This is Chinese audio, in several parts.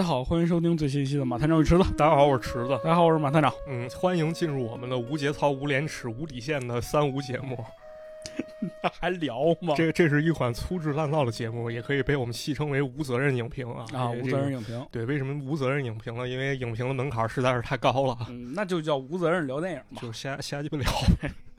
大家好，欢迎收听最新一期的马探长与池子。大家好，我是池子。大家好，我是马探长。嗯，欢迎进入我们的无节操、无廉耻、无底线的三无节目。那 还聊吗？这这是一款粗制滥造的节目，也可以被我们戏称为无责任影评啊。啊，无责任影评。对，为什么无责任影评呢？因为影评的门槛实在是太高了。嗯，那就叫无责任聊电影嘛，就瞎瞎鸡巴聊呗。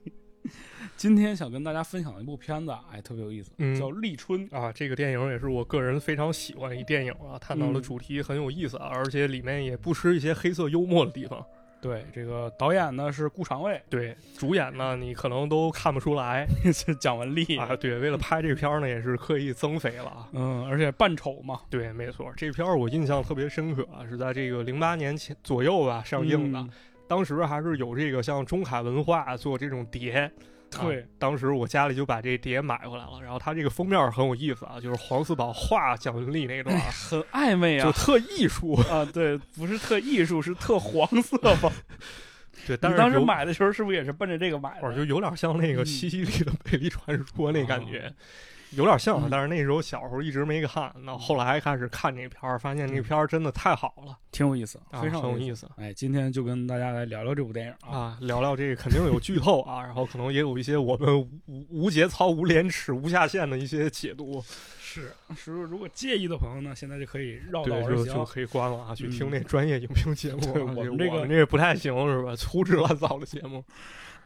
今天想跟大家分享一部片子，哎，特别有意思，叫《立春》啊。这个电影也是我个人非常喜欢一电影啊，探讨的主题很有意思啊，而且里面也不失一些黑色幽默的地方。对，这个导演呢是顾长卫，对，主演呢你可能都看不出来是 蒋雯丽啊。对，为了拍这片儿呢也是刻意增肥了啊，嗯，而且扮丑嘛。对，没错，这片儿我印象特别深刻啊，是在这个零八年前左右吧上映的，当时还是有这个像中海文化做这种碟。对，当时我家里就把这碟买回来了，然后它这个封面很有意思啊，就是黄四宝画蒋雯丽那段，很暧昧啊，就特艺术啊，对，不是特艺术，是特黄色吧？对，但是当时买的时候是不是也是奔着这个买的？就有点像那个西西里的美丽传说那感觉。有点像，但是那时候小时候一直没看，那后来开始看这片儿，发现这片儿真的太好了，挺有意思，非常有意思。哎，今天就跟大家来聊聊这部电影啊，聊聊这个肯定有剧透啊，然后可能也有一些我们无无节操、无廉耻、无下限的一些解读。是，是如果介意的朋友呢，现在就可以绕道而行，就可以关了啊，去听那专业影评节目。我们这个这不太行是吧？粗制滥造的节目。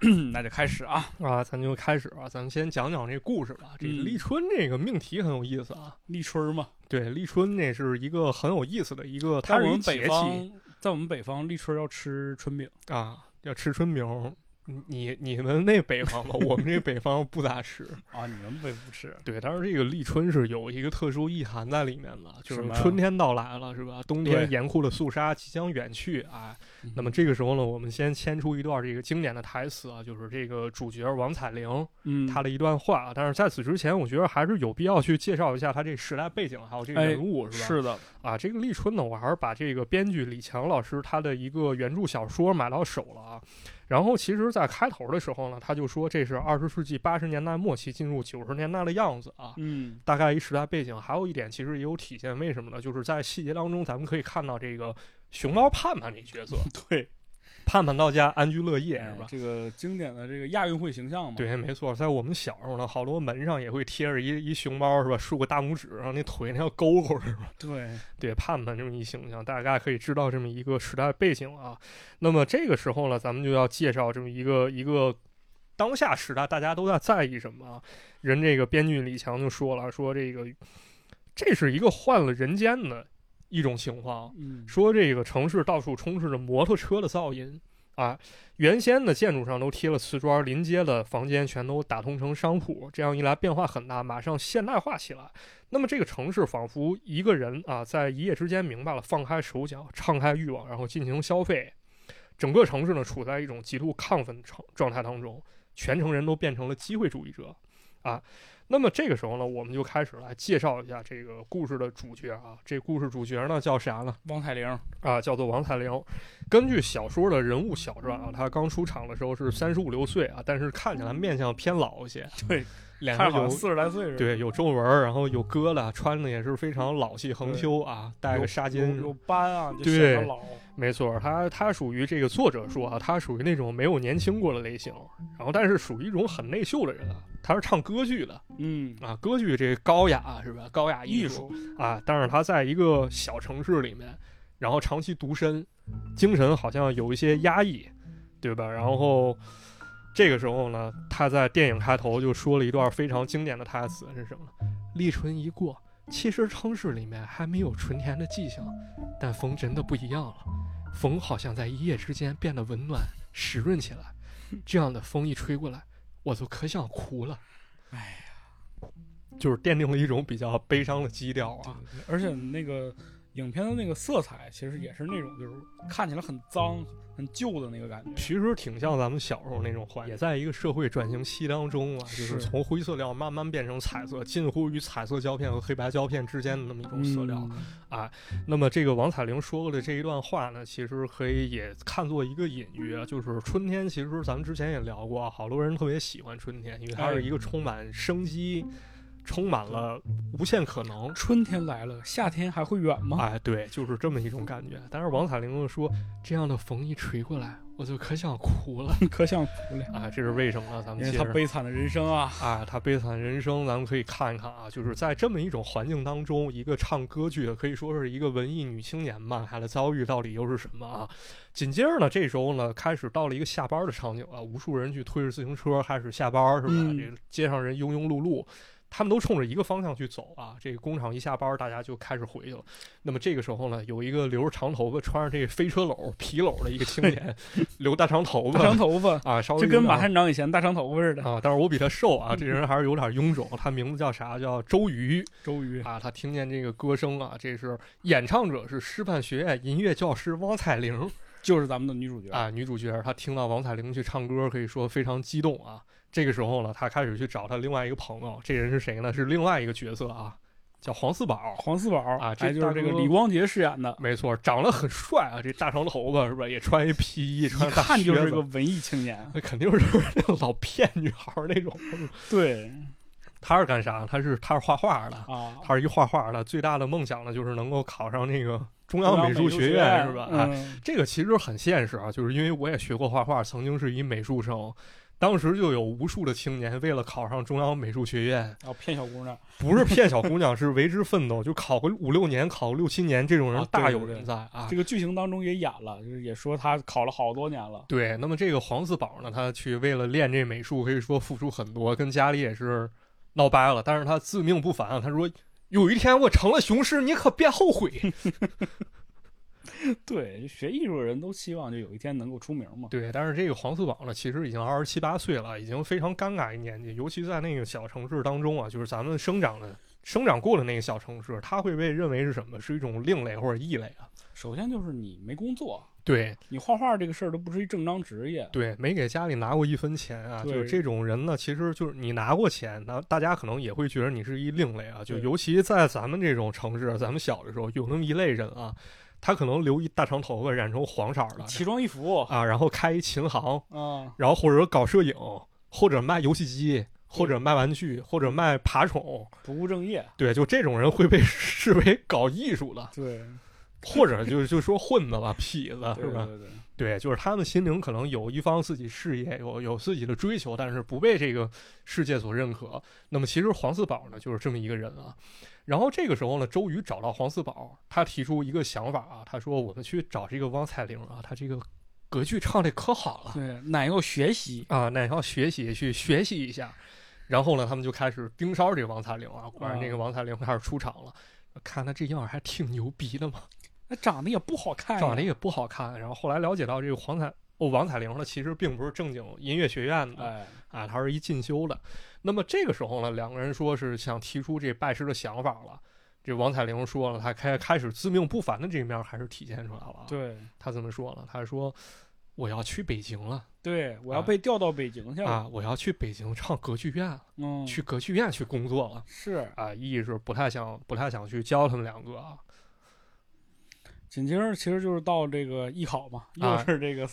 那就开始啊啊，咱就开始啊，咱们先讲讲这故事吧。这立春这个命题很有意思啊，立春嘛，对，立春那是一个很有意思的一个，它是我们北方，在我们北方立春要吃春饼。啊，要吃春饼。你你们那北方吧，我们这北方不咋吃 啊。你们北不吃？对，但是这个立春是有一个特殊意涵在里面的，就是春天到来了，是吧？冬天严酷的肃杀即将远去啊。那么这个时候呢，我们先牵出一段这个经典的台词啊，就是这个主角王彩玲，嗯，他的一段话啊。但是在此之前，我觉得还是有必要去介绍一下他这时代背景，还有这个人物，是吧？是的。啊，这个立春呢，我还是把这个编剧李强老师他的一个原著小说买到手了啊。然后，其实，在开头的时候呢，他就说这是二十世纪八十年代末期进入九十年代的样子啊。嗯，大概一时代背景。还有一点，其实也有体现。为什么呢？就是在细节当中，咱们可以看到这个熊猫盼盼这角色。对。盼盼到家，安居乐业，是吧？这个经典的这个亚运会形象嘛。对，没错，在我们小时候呢，好多门上也会贴着一一熊猫，是吧？竖个大拇指，然后那腿那要勾勾，是吧？对，对，盼盼这么一形象，大概可以知道这么一个时代背景啊。那么这个时候呢，咱们就要介绍这么一个一个当下时代大家都在在意什么？人这个编剧李强就说了，说这个这是一个换了人间的。一种情况，说这个城市到处充斥着摩托车的噪音啊，原先的建筑上都贴了瓷砖，临街的房间全都打通成商铺，这样一来变化很大，马上现代化起来。那么这个城市仿佛一个人啊，在一夜之间明白了，放开手脚，敞开欲望，然后进行消费。整个城市呢，处在一种极度亢奋状状态当中，全城人都变成了机会主义者啊。那么这个时候呢，我们就开始来介绍一下这个故事的主角啊。这故事主角呢叫啥呢？王彩玲啊，叫做王彩玲。根据小说的人物小传啊，他刚出场的时候是三十五六岁啊，但是看起来面相偏老一些。对，脸上有四十来岁。对，有皱纹，然后有疙瘩，穿的也是非常老气横秋啊，戴个纱巾，有斑啊，就显得老。没错，他他属于这个作者说啊，他属于那种没有年轻过的类型，然后但是属于一种很内秀的人啊。他是唱歌剧的，嗯啊，歌剧这高雅是吧？高雅艺术啊，但是他在一个小城市里面，然后长期独身，精神好像有一些压抑，对吧？然后这个时候呢，他在电影开头就说了一段非常经典的台词是什么？立春一过，其实城市里面还没有春天的迹象，但风真的不一样了，风好像在一夜之间变得温暖湿润起来，这样的风一吹过来。我就可想哭了，哎呀，就是奠定了一种比较悲伤的基调啊，而且那个。影片的那个色彩其实也是那种，就是看起来很脏、很旧的那个感觉。其实挺像咱们小时候那种环境，也在一个社会转型期当中啊，就是从灰色料慢慢变成彩色，近乎于彩色胶片和黑白胶片之间的那么一种色调啊。那么这个王彩玲说过的这一段话呢，其实可以也看作一个隐喻，就是春天。其实咱们之前也聊过，好多人特别喜欢春天，因为它是一个充满生机。充满了无限可能。春天来了，夏天还会远吗？哎，对，就是这么一种感觉。但是王彩玲又说，这样的风一吹过来，我就可想哭了，可想哭了。啊，这是为什么呢？咱们因为他悲惨的人生啊，啊，他悲惨的人生，咱们可以看一看啊，就是在这么一种环境当中，一个唱歌剧的，可以说是一个文艺女青年吧，她的遭遇到底又是什么啊？紧接着呢，这时候呢，开始到了一个下班的场景啊，无数人去推着自行车开始下班，是吧？嗯这街上人庸庸碌碌。他们都冲着一个方向去走啊！这个工厂一下班，大家就开始回去了。那么这个时候呢，有一个留着长头发、穿着这个飞车篓、皮篓的一个青年，留大长头发，大长头发，啊，稍微就跟马探长以前大长头发似的。啊，但是我比他瘦啊，这人 还是有点臃肿。他名字叫啥？叫周瑜周瑜，啊。他听见这个歌声啊，这是演唱者是师范学院音乐教师汪彩玲就是咱们的女主角。啊，女主角。她听到王彩玲去唱歌，可以说非常激动啊。这个时候呢，他开始去找他另外一个朋友，这人是谁呢？是另外一个角色啊，叫黄四宝。黄四宝啊这哎，就是这个李光洁饰演的，没错，长得很帅啊，这大长头发是吧？也穿一皮衣，一穿大看就是个文艺青年。那肯定是那种老骗女孩儿那种。对他是干啥？他是他是画画的，啊，他是一画画的，最大的梦想呢，就是能够考上那个中中央美术学院是吧？这个其实很现实啊，就是因为我也学过画画，曾经是一美术生，当时就有无数的青年为了考上中央美术学院，然后骗小姑娘。不是骗小姑娘，是为之奋斗，就考个五六年，考个六七年，这种人 大有人在啊。这个剧情当中也演了，就是也说他考了好多年了。对，那么这个黄四宝呢，他去为了练这美术，可以说付出很多，跟家里也是闹掰了，但是他自命不凡啊，他说有一天我成了雄狮，你可别后悔。对，学艺术的人都希望就有一天能够出名嘛。对，但是这个黄四宝呢，其实已经二十七八岁了，已经非常尴尬一年纪，尤其在那个小城市当中啊，就是咱们生长的、生长过的那个小城市，他会被认为是什么？是一种另类或者异类啊。首先就是你没工作，对你画画这个事儿都不是一正当职业。对，没给家里拿过一分钱啊，就是这种人呢，其实就是你拿过钱，那大家可能也会觉得你是一另类啊。就尤其在咱们这种城市，咱们小的时候有那么一类人啊，他可能留一大长头发，染成黄色的奇装异服啊，然后开一琴行，啊，然后或者说搞摄影，或者卖游戏机，或者卖玩具，或者卖爬宠，不务正业。对，就这种人会被 视为搞艺术的，对，或者就就说混子吧、痞子对是吧？对对，对，就是他们心灵可能有一方自己事业，有有自己的追求，但是不被这个世界所认可。那么其实黄四宝呢，就是这么一个人啊。然后这个时候呢，周瑜找到黄四宝，他提出一个想法啊，他说我们去找这个汪彩玲啊，他这个歌剧唱的可好了。对，乃要学习。啊，那要学习去学习一下。然后呢，他们就开始盯梢这个王彩玲啊。果然，这个王彩玲开始出场了。看他这样儿还挺牛逼的嘛，那长得也不好看呀，长得也不好看。然后后来了解到，这个黄彩哦，王彩玲呢，其实并不是正经音乐学院的哎，啊，他是一进修的。那么这个时候呢，两个人说是想提出这拜师的想法了。这王彩玲说了，他开开始自命不凡的这一面还是体现出来了啊。对他怎么说了？他说我要去北京了对，我要啊被调到北京去了。啊，我要去北京唱歌剧院。嗯，去歌剧院去工作了是。啊，意是不太想不太想去教他们两个啊紧接着其实就是到这个艺考嘛，又啊是这个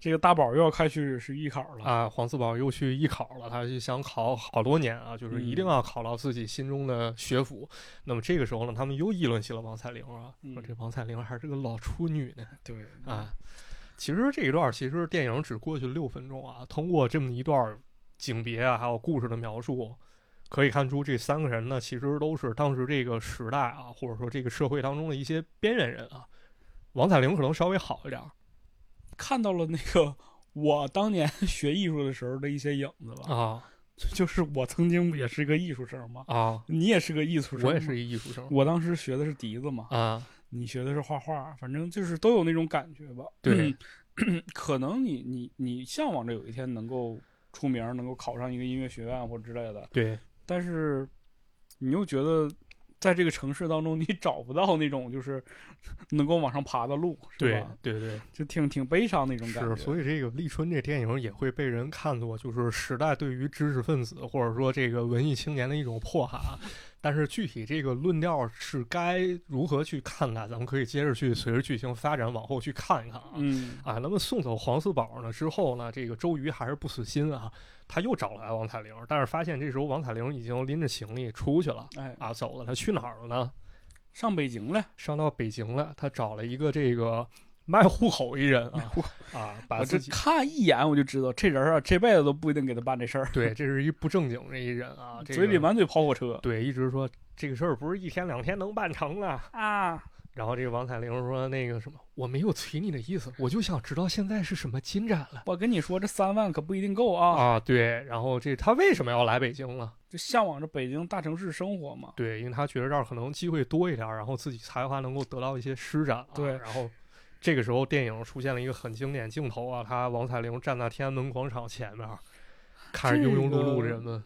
这个大宝又要开去是艺考了。啊！黄四宝又去艺考了，他就想考好多年啊，就是一定嗯要考到自己心中的学府。那么这个时候呢，他们又议论起了王彩玲啊，说嗯这王彩玲还是个老处女呢对啊。其实这一段其实电影只过去六分钟啊，通过这么一段景别啊，还有故事的描述，可以看出这三个人呢，其实都是当时这个时代啊，或者说这个社会当中的一些边缘人啊。王彩玲可能稍微好一点儿看到了那个 我当年学艺术的时候的一些影子吧。啊。就是我曾经也是个艺术生嘛，啊，你也是个艺术生，我也是。一艺术生。我当时学的是笛子嘛，啊，你学的是画画，反正就是都有那种感觉吧。对。嗯，可能你你你向往着有一天能够出名，能够考上一个音乐学院或者之类的，对。但是你又觉得在这个城市当中，你找不到那种就是 能够往上爬的路，是对吧？对对。就挺挺悲伤那种感觉。是，所以这个《立春》这电影也会被人看作就是时代对于知识分子或者说这个文艺青年的一种迫害啊。但是具体这个论调是该如何去看待，咱们可以接着去随着剧情发展往后去看一看啊。嗯啊，那么送走黄四宝呢之后呢，这个周瑜还是不死心啊，他又找来王彩玲，但是发现这时候王彩玲已经拎着行李出去了哎，啊，走了。他去哪儿了呢？上北京了，上到北京了，他找了一个这个卖户口一人啊啊，把我这自己看一眼我就知道这人啊，这辈子都不一定给他办这事儿，对，这是一不正经的一人啊，这个嘴里满嘴跑火车对，一直说这个事儿不是一天两天能办成的。啊。然后这个王彩玲说那个什么，我没有催你的意思，我就想知道现在是什么进展了。我跟你说，这三万可不一定够啊！啊，对，然后这他为什么要来北京了？就向往着北京大城市生活嘛。对，因为他觉得这儿可能机会多一点儿，然后自己才华能够得到一些施展、啊。对然后这个时候电影出现了一个很经典镜头啊，他王彩玲站在天安门广场前面，看着庸庸碌碌的人们，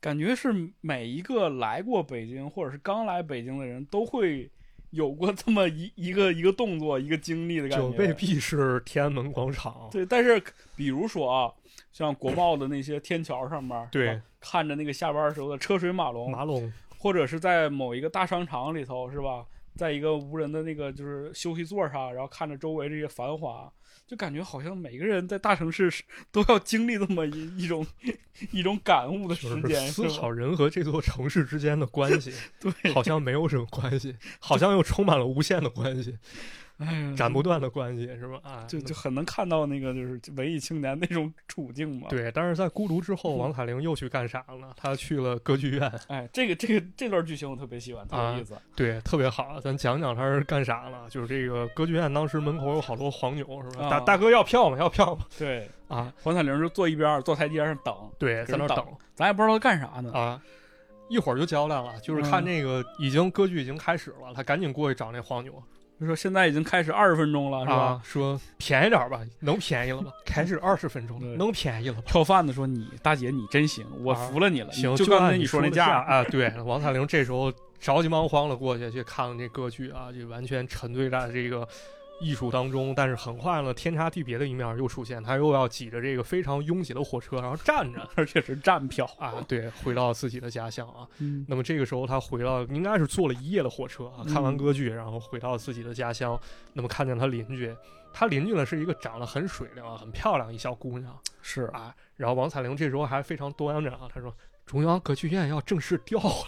感觉是每一个来过北京或者是刚来北京的人都会有过这么一一个一个动作一个经历的感觉。就未必是天安门广场。对，但是比如说啊，像国贸的那些天桥上面，对看着那个下班时候的车水马龙，马龙，或者是在某一个大商场里头，是吧？在一个无人的那个就是休息座上，然后看着周围这些繁华，就感觉好像每个人在大城市都要经历这么一一种 一种感悟的时间，是思？考人和这座城市之间的关系，对，好像没有什么关系，好像又充满了无限的关系，哎，斩不断的关系，是吧？啊，就就很能看到那个就是文艺青年那种处境嘛。，对。但是在孤独之后，王彩玲又去干啥了？她去了歌剧院。哎，这个这个这段剧情我特别喜欢，特啊有意思。对，特别好。咱讲讲她是干啥了？就是这个歌剧院当时门口有好多黄牛，是吧？啊大大哥要票吗？要票吗？对，啊，王彩玲就坐一边儿，坐台阶上等，对，在那儿等等咱也不知道他干啥呢。啊。一会儿就交代了，就是看那个已经歌剧已经开始了，他赶紧过去找那黄牛，就说现在已经开始二十分钟了，是吧？啊，说便宜点吧，能便宜了吗？开始二十分钟了，能便宜了吗？票贩子说：“你大姐你真行，我啊服了你了。行，就刚才你说那价啊，对，王彩玲这时候着急忙慌的过去去看了这歌剧啊，就完全沉醉在这个艺术当中。但是很快呢，天差地别的一面又出现，他又要挤着这个非常拥挤的火车，然后站着 而且是站票。啊，对，回到自己的家乡啊。嗯，那么这个时候他回到，应该是坐了一夜的火车啊，看完嗯歌剧，然后回到自己的家乡。那么看见他邻居，他邻居呢是一个长得很水灵啊、很漂亮一小姑娘。是啊，然后王彩玲这时候还非常端着啊，她说中央歌剧院要正式调了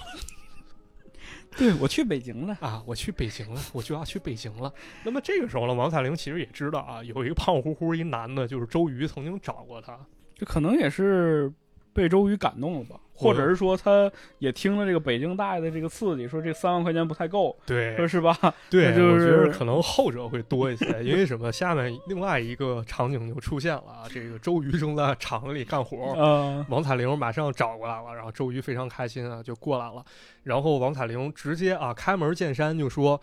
对我去北京了。啊，我去北京了，我就要去北京了。那么这个时候呢，王彩玲其实也知道啊，有一个胖乎乎一男的，就是周瑜曾经找过她，这可能也是被周瑜感动了吧，或者是说他也听了这个北京大爷的这个刺激，说这三万块钱不太够，对说是吧？对，我觉得是可能后者会多一些，因为什么？下面另外一个场景就出现了啊，这个周瑜正在厂子里干活，嗯，王彩玲马上找过来了，然后周瑜非常开心啊，就过来了。然后王彩玲直接啊开门见山就说：“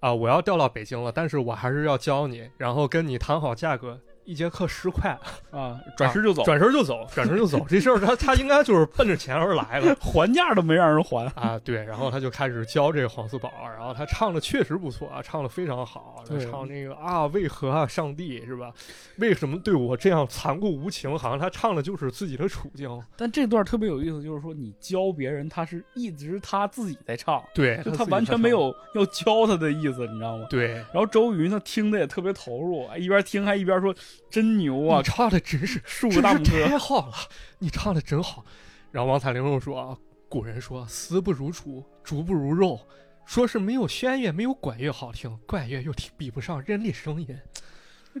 啊，我要调到北京了，但是我还是要教你，然后跟你谈好价格，一节课十块，啊，转身就走，转身就走，转身就走。这事儿他他应该就是奔着钱而来的 还价都没让人还。啊。对，然后他就开始教这个黄四宝，然后他唱的确实不错啊，唱的非常好，他对唱那个啊，为何啊，上帝是吧？为什么对我这样残酷无情？好像他唱的就是自己的处境。但这段特别有意思，就是说你教别人，他是一直他自己在唱，对，就他完全没有要教他的意思，你知道吗？对。然后周瑜呢，听的也特别投入，一边听还一边说：“真牛啊你，唱的真是竖个大拇哥。太好了，你唱的真好。然后王彩玲又说啊，古人说丝不如竹，竹不如肉，说是没有弦乐没有管乐好听，管乐又比比不上人的声音。”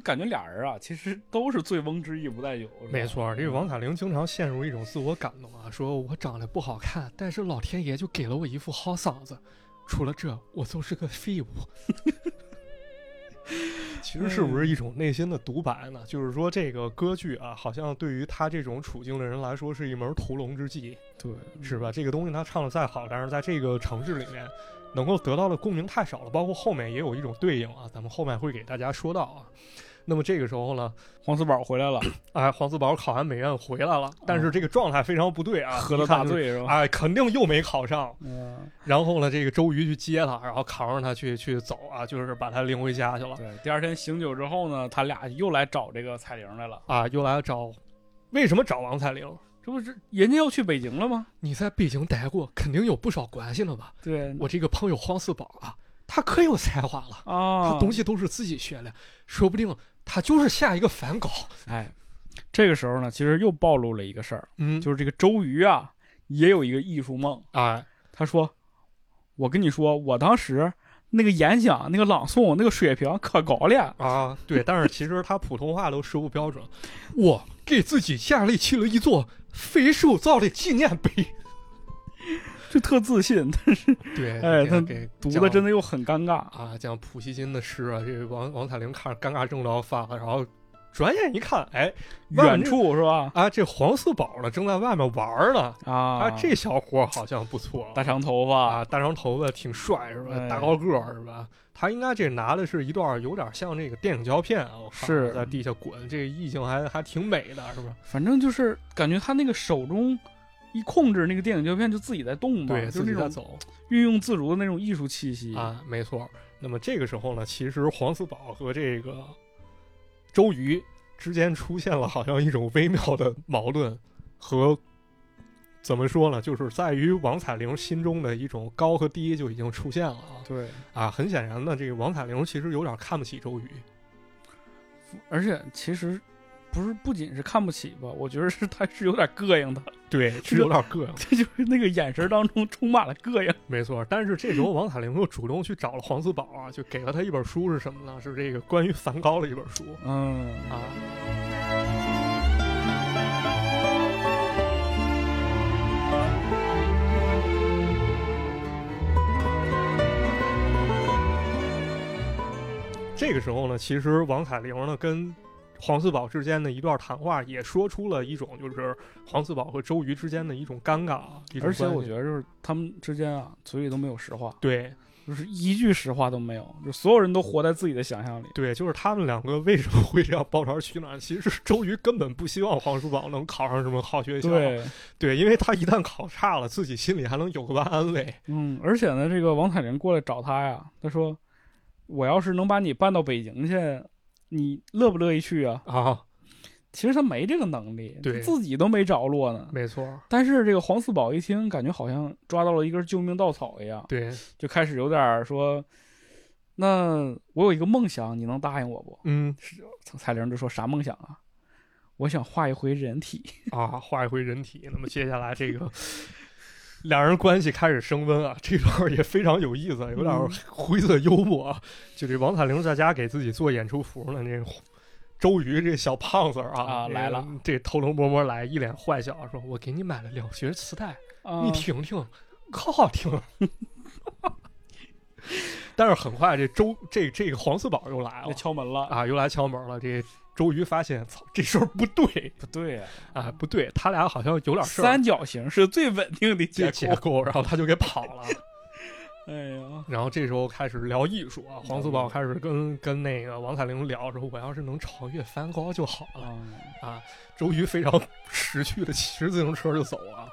感觉俩人啊，其实都是醉翁之意不在酒。没错，这个王彩玲经常陷入一种自我感动啊，说我长得不好看，但是老天爷就给了我一副好嗓子，除了这，我就是个废物。其实是不是一种内心的独白呢？就是说，这个歌剧啊，好像对于他这种处境的人来说，是一门屠龙之计。对，是吧？这个东西他唱的再好，但是在这个城市里面，能够得到的共鸣太少了。包括后面也有一种对应啊，咱们后面会给大家说到啊。那么这个时候呢，黄四宝回来了，哎，黄四宝考完美院回来了，但是这个状态非常不对啊，喝了大醉是吧？哎，肯定又没考上。嗯，然后呢，这个周瑜去接他，然后扛着他去去走啊，就是把他领回家去了对。第二天醒酒之后呢，他俩又来找这个彩玲来了。啊，又来找，为什么找王彩玲？这不是人家要去北京了吗？你在北京待过，肯定有不少关系了吧？对，我这个朋友黄四宝啊，他可有才华了，啊，他东西都是自己学的，说不定他就是下一个梵高。哎，这个时候呢，其实又暴露了一个事儿，嗯，就是这个周瑜啊，也有一个艺术梦。哎，他说：“我跟你说，我当时那个演讲、那个朗诵、那个水平可高了。啊，对，但是其实他普通话都说不标准。我给自己建立起了一座非手造的纪念碑。就特自信，但是 对，哎他给给读的真的又很尴尬。啊，讲普希金的诗啊，这个王王彩玲看着尴尬症都要发了，然后转眼一看，哎，远处是吧？啊，这黄四宝呢正在外面玩儿呢。啊啊，这小伙儿好像不错，大长头发，啊，大长头发挺帅是吧？哎大高个儿是吧？他应该这拿的是一段有点像这个电影胶片啊，是在地下滚，这个意境还还挺美的，是吧？反正就是感觉他那个手中一控制那个电影胶片就自己在动嘛，对，就自己是那种在走运用自如的那种艺术气息。啊，没错。那么这个时候呢，其实黄四宝和这个周瑜之间出现了好像一种微妙的矛盾和。怎么说呢？就是在于王彩玲心中的一种高和低就已经出现了啊对，啊！很显然呢，这个王彩玲其实有点看不起周瑜，而且其实不是不仅是看不起吧，我觉得是他是有点膈应的，对，是有点膈应。这就是那个眼神当中充满了膈应。没错，但是这时候王彩玲又主动去找了黄四宝啊，就给了他一本书，是什么呢？是这个关于梵高的一本书嗯啊。这个时候呢，其实王彩玲呢跟黄四宝之间的一段谈话，也说出了一种就是黄四宝和周瑜之间的一种尴尬啊。而且我觉得就是他们之间啊，嘴里都没有实话，对就是一句实话都没有，就所有人都活在自己的想象里。对，就是他们两个为什么会这样抱团取暖？其实是周瑜根本不希望黄四宝能考上什么好学校，对，对，因为他一旦考差了，自己心里还能有个安慰。嗯，而且呢，这个王彩玲过来找他呀，他说：“我要是能把你办到北京去，你乐不乐意去啊啊，？”其实他没这个能力，对自己都没着落呢。没错，但是这个黄四宝一听，感觉好像抓到了一根救命稻草一样，对，就开始有点说：“那我有一个梦想，你能答应我不嗯？”彩玲就说：“啥梦想啊？我想画一回人体。啊，画一回人体。那么接下来这个两人关系开始升温啊，这段也非常有意思，有点 灰色幽默啊。就这王彩玲在家给自己做演出服呢，那个周瑜这小胖子儿啊啊来了，这偷偷摸摸来，一脸坏笑说：“我给你买了两学磁带。”啊你听听，可好听了。但是很快，这周这这个黄四宝又来了敲门了，啊，又来敲门了。这周瑜发现，操，这事儿不对不对呀、啊，不对，他俩好像有点事儿。三角形是最稳定的结构。结构，然后他就给跑了。哎呀，然后这时候开始聊艺术啊，黄四宝开始跟跟那个王彩玲聊说，我要是能超越梵高就好了啊，啊。周瑜非常识趣的骑着自行车就走啊，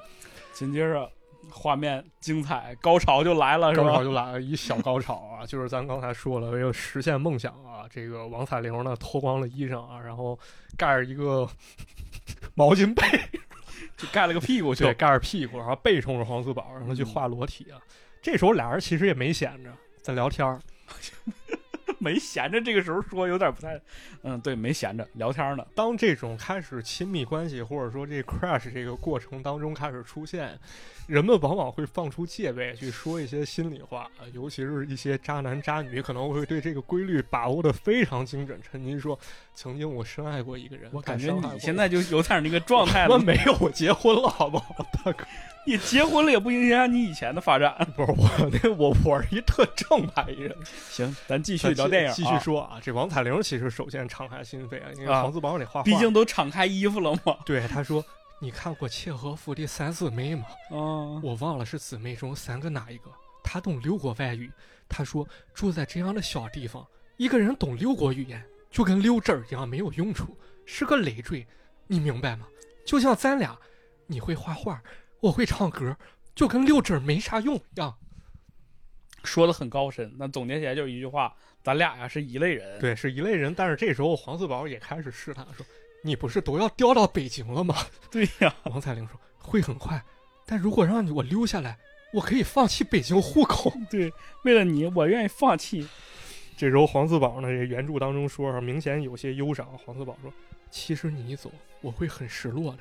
紧接着画面精彩，高潮就来了，是吧？高潮就来了一小高潮啊，就是咱刚才说了，为了实现梦想啊，这个王彩玲呢脱光了衣裳啊，然后盖着一个毛巾被，就盖了个屁股去对，。盖着屁股，然后背冲着黄四宝，然后去画裸体啊。这时候俩人其实也没闲着，在聊天儿 没闲着，这个时候说有点不太，嗯，对，没闲着聊天呢。当这种开始亲密关系，或者说这 crush 这个过程当中开始出现，人们往往会放出戒备去说一些心里话，呃尤其是一些渣男渣女可能会对这个规律把握的非常精准。陈您说，曾经我深爱过一个人，我感觉你现在就有点那个状态了。我没有，我结婚了，好不好，大哥？你结婚了也不影响你以前的发展。不是我那我我是一特正派一人。行，咱继续聊电影、啊，继续说啊，这王彩玲其实首先敞开心扉啊，因为啊黄四宝得画画，毕竟都敞开衣服了嘛。对他说。你看过切诃夫的三姊妹吗？嗯，我忘了是姊妹中三个哪一个。他懂六国外语。他说住在这样的小地方，一个人懂六国语言就跟溜针儿一样没有用处，是个累赘。你明白吗？就像咱俩，你会画画，我会唱歌，就跟溜针儿没啥用一样。说的很高深，那总结起来就是一句话：咱俩呀是一类人。对，是一类人。但是这时候黄四宝也开始试探说：“你不是都要调到北京了吗？对呀，王彩玲说会很快，但如果让我留下来，我可以放弃北京户口。对，为了你，我愿意放弃。这时候黄四宝呢，这原著当中说明显有些忧伤。黄四宝说：“其实你一走，我会很失落的。”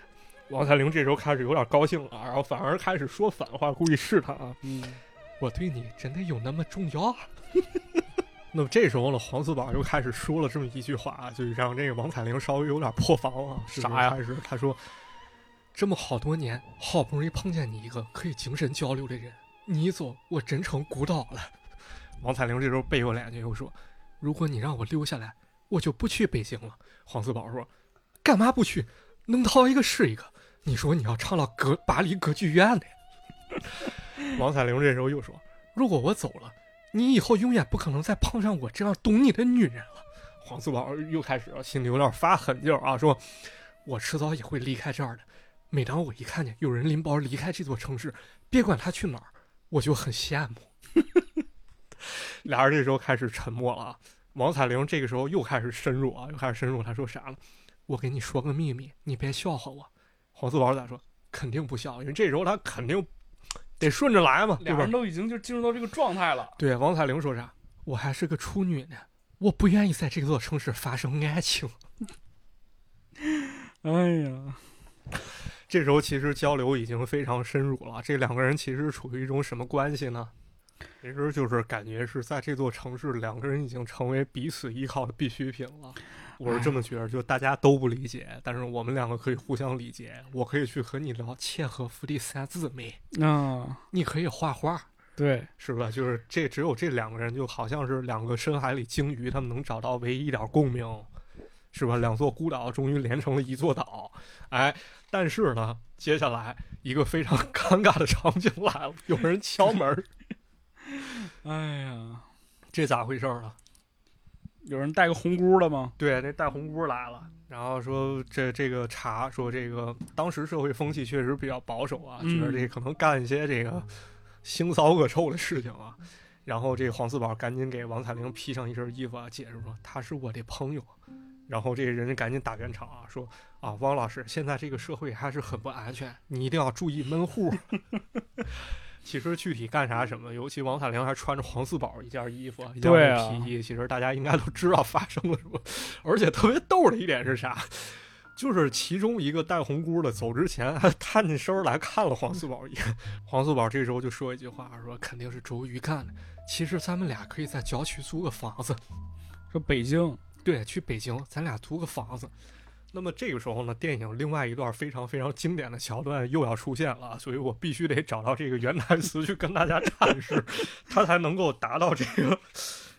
王彩玲这时候开始有点高兴了，然后反而开始说反话，故意试探啊。嗯，我对你真的有那么重要？啊？那么这时候呢，黄四宝又开始说了这么一句话，就让这个王彩玲稍微有点破防啊。啥呀？开始他说：“这么好多年，好不容易碰见你一个可以精神交流的人，你一走，我真成孤岛了。”王彩玲这时候背过脸去又说：“如果你让我留下来，我就不去北京了。”黄四宝说：“干嘛不去？能逃一个是一个。你说你要唱到歌巴黎歌剧院里。”王彩玲这时候又说：“如果我走了。”你以后永远不可能再碰上我这样懂你的女人了。黄四宝又开始心里有点发狠劲儿啊，说：“我迟早也会离开这儿的。每当我一看见有人拎包离开这座城市，别管他去哪儿，我就很羡慕。”俩人这时候开始沉默了。王彩玲这个时候又开始深入啊，又开始深入。他说啥了？我给你说个秘密，你别笑话我。黄四宝咋说？肯定不笑，因为这时候他肯定。得顺着来嘛，两人都已经就进入到这个状态了。对，王彩玲说啥？我还是个处女呢，我不愿意在这座城市发生爱情。哎呀，这时候其实交流已经非常深入了。这两个人其实处于一种什么关系呢？其实就是感觉是在这座城市，两个人已经成为彼此依靠的必需品了。我是这么觉得，就大家都不理解，但是我们两个可以互相理解。我可以去和你聊契诃夫的三字谜啊，你可以画画，对，是吧？就是这只有这两个人，就好像是两个深海里鲸鱼，他们能找到唯一一点共鸣，是吧？两座孤岛终于连成了一座岛，哎，但是呢，接下来一个非常 尴尬的场景来了，有人敲门，哎呀，这咋回事呢？有人带个红箍的吗？对，那带红箍来了，然后说这这个查说这个当时社会风气确实比较保守啊，觉得这可能干一些这个腥骚恶臭的事情啊。然后这黄四宝赶紧给王彩玲披上一身衣服啊，解释说他是我的朋友。然后这人赶紧打圆场啊，说啊，汪老师，现在这个社会还是很不安全，你一定要注意门户。其实具体干啥什么，尤其王彩玲还穿着黄四宝一件衣服，一件皮衣，其实大家应该都知道发生了什么。而且特别逗的一点是啥？就是其中一个戴红箍的走之前还探进身来看了黄四宝一眼。黄四宝这时候就说一句话，说肯定是周瑜干的。其实咱们俩可以在郊区租个房子，说北京，对，去北京，咱俩租个房子。那么这个时候呢，电影另外一段非常非常经典的桥段又要出现了，所以我必须得找到这个原台词去跟大家阐释，它才能够达到这个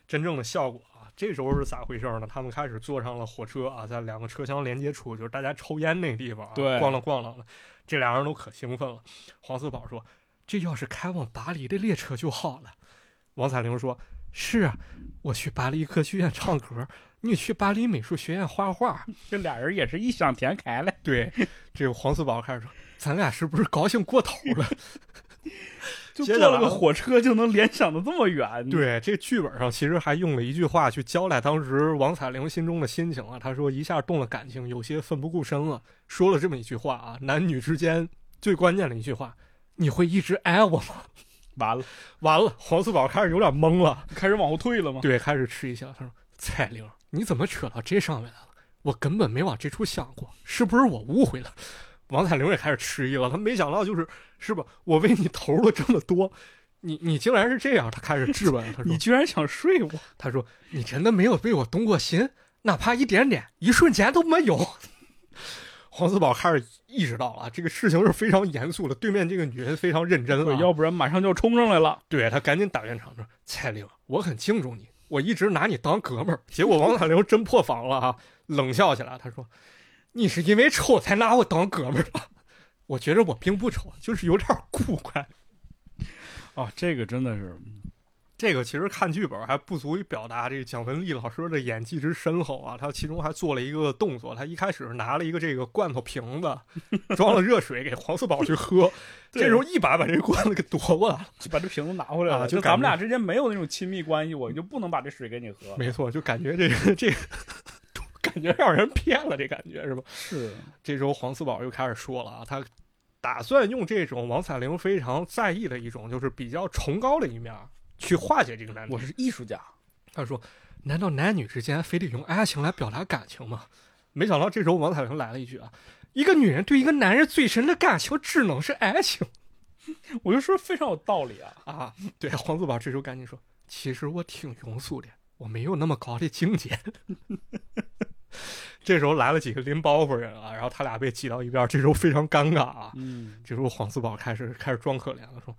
真正的效果啊。这时候是咋回事呢？他们开始坐上了火车啊，在两个车厢连接处，就是大家抽烟那地方，对，咣啷咣啷的，这俩人都可兴奋了。黄四宝说：“这要是开往巴黎的列车就好了。”王彩玲说：“是啊，我去巴黎歌剧院唱歌。”你去巴黎美术学院画画，这俩人也是异想天开了。对，这个黄四宝开始说：“咱俩是不是高兴过头了？就坐了个火车就能联想的这么远？”对，这剧本上其实还用了一句话去交代当时王彩玲心中的心情啊。他说：“一下动了感情，有些奋不顾身了。”说了这么一句话啊，男女之间最关键的一句话：“你会一直爱我吗？”完了，完了，黄四宝开始有点懵了，开始往后退了吗？对，开始吃一下。他说：“彩玲。”你怎么扯到这上面来了？我根本没往这处想过，是不是我误会了？王彩玲也开始迟疑了，他没想到就是是吧？我为你投了这么多，你你竟然是这样？他开始质问，他说：“你居然想睡我？”他说：“你真的没有为我动过心，哪怕一点点，一瞬间都没有。”黄四宝开始意识到了这个事情是非常严肃的，对面这个女人非常认真了，要不然马上就要冲上来了。对他赶紧打圆场说：“彩玲，我很敬重你。”我一直拿你当哥们儿，结果王大刘真破防了啊！冷笑起来，他说：“你是因为丑才拿我当哥们儿吧？我觉得我并不丑，就是有点古怪。”啊，这个真的是。这个其实看剧本还不足以表达这个蒋雯丽老师的演技之深厚啊！她其中还做了一个动作，她一开始拿了一个这个罐头瓶子，装了热水给黄四宝去喝，这时候一把把这罐子给夺过来了，就把这瓶子拿回来了。就咱们俩之间没有那种亲密关系，我就不能把这水给你喝。没错，就感觉这个这个 感觉让人骗了，这感觉是吧？是，这时候黄四宝又开始说了啊，他打算用这种王彩玲非常在意的一种，就是比较崇高的一面去化解这个难题。我是艺术家。他说：“难道男女之间非得用爱情来表达感情吗？”没想到这时候王彩玲来了一句啊：“一个女人对一个男人最深的感情只能是爱情。”我就说非常有道理啊啊！对，黄四宝这时候赶紧说：“其实我挺庸俗的，我没有那么高的境界。”这时候来了几个拎包袱人啊，然后他俩被挤到一边，这时候非常尴尬啊。嗯，这时候黄四宝开始开始装可怜了，说：“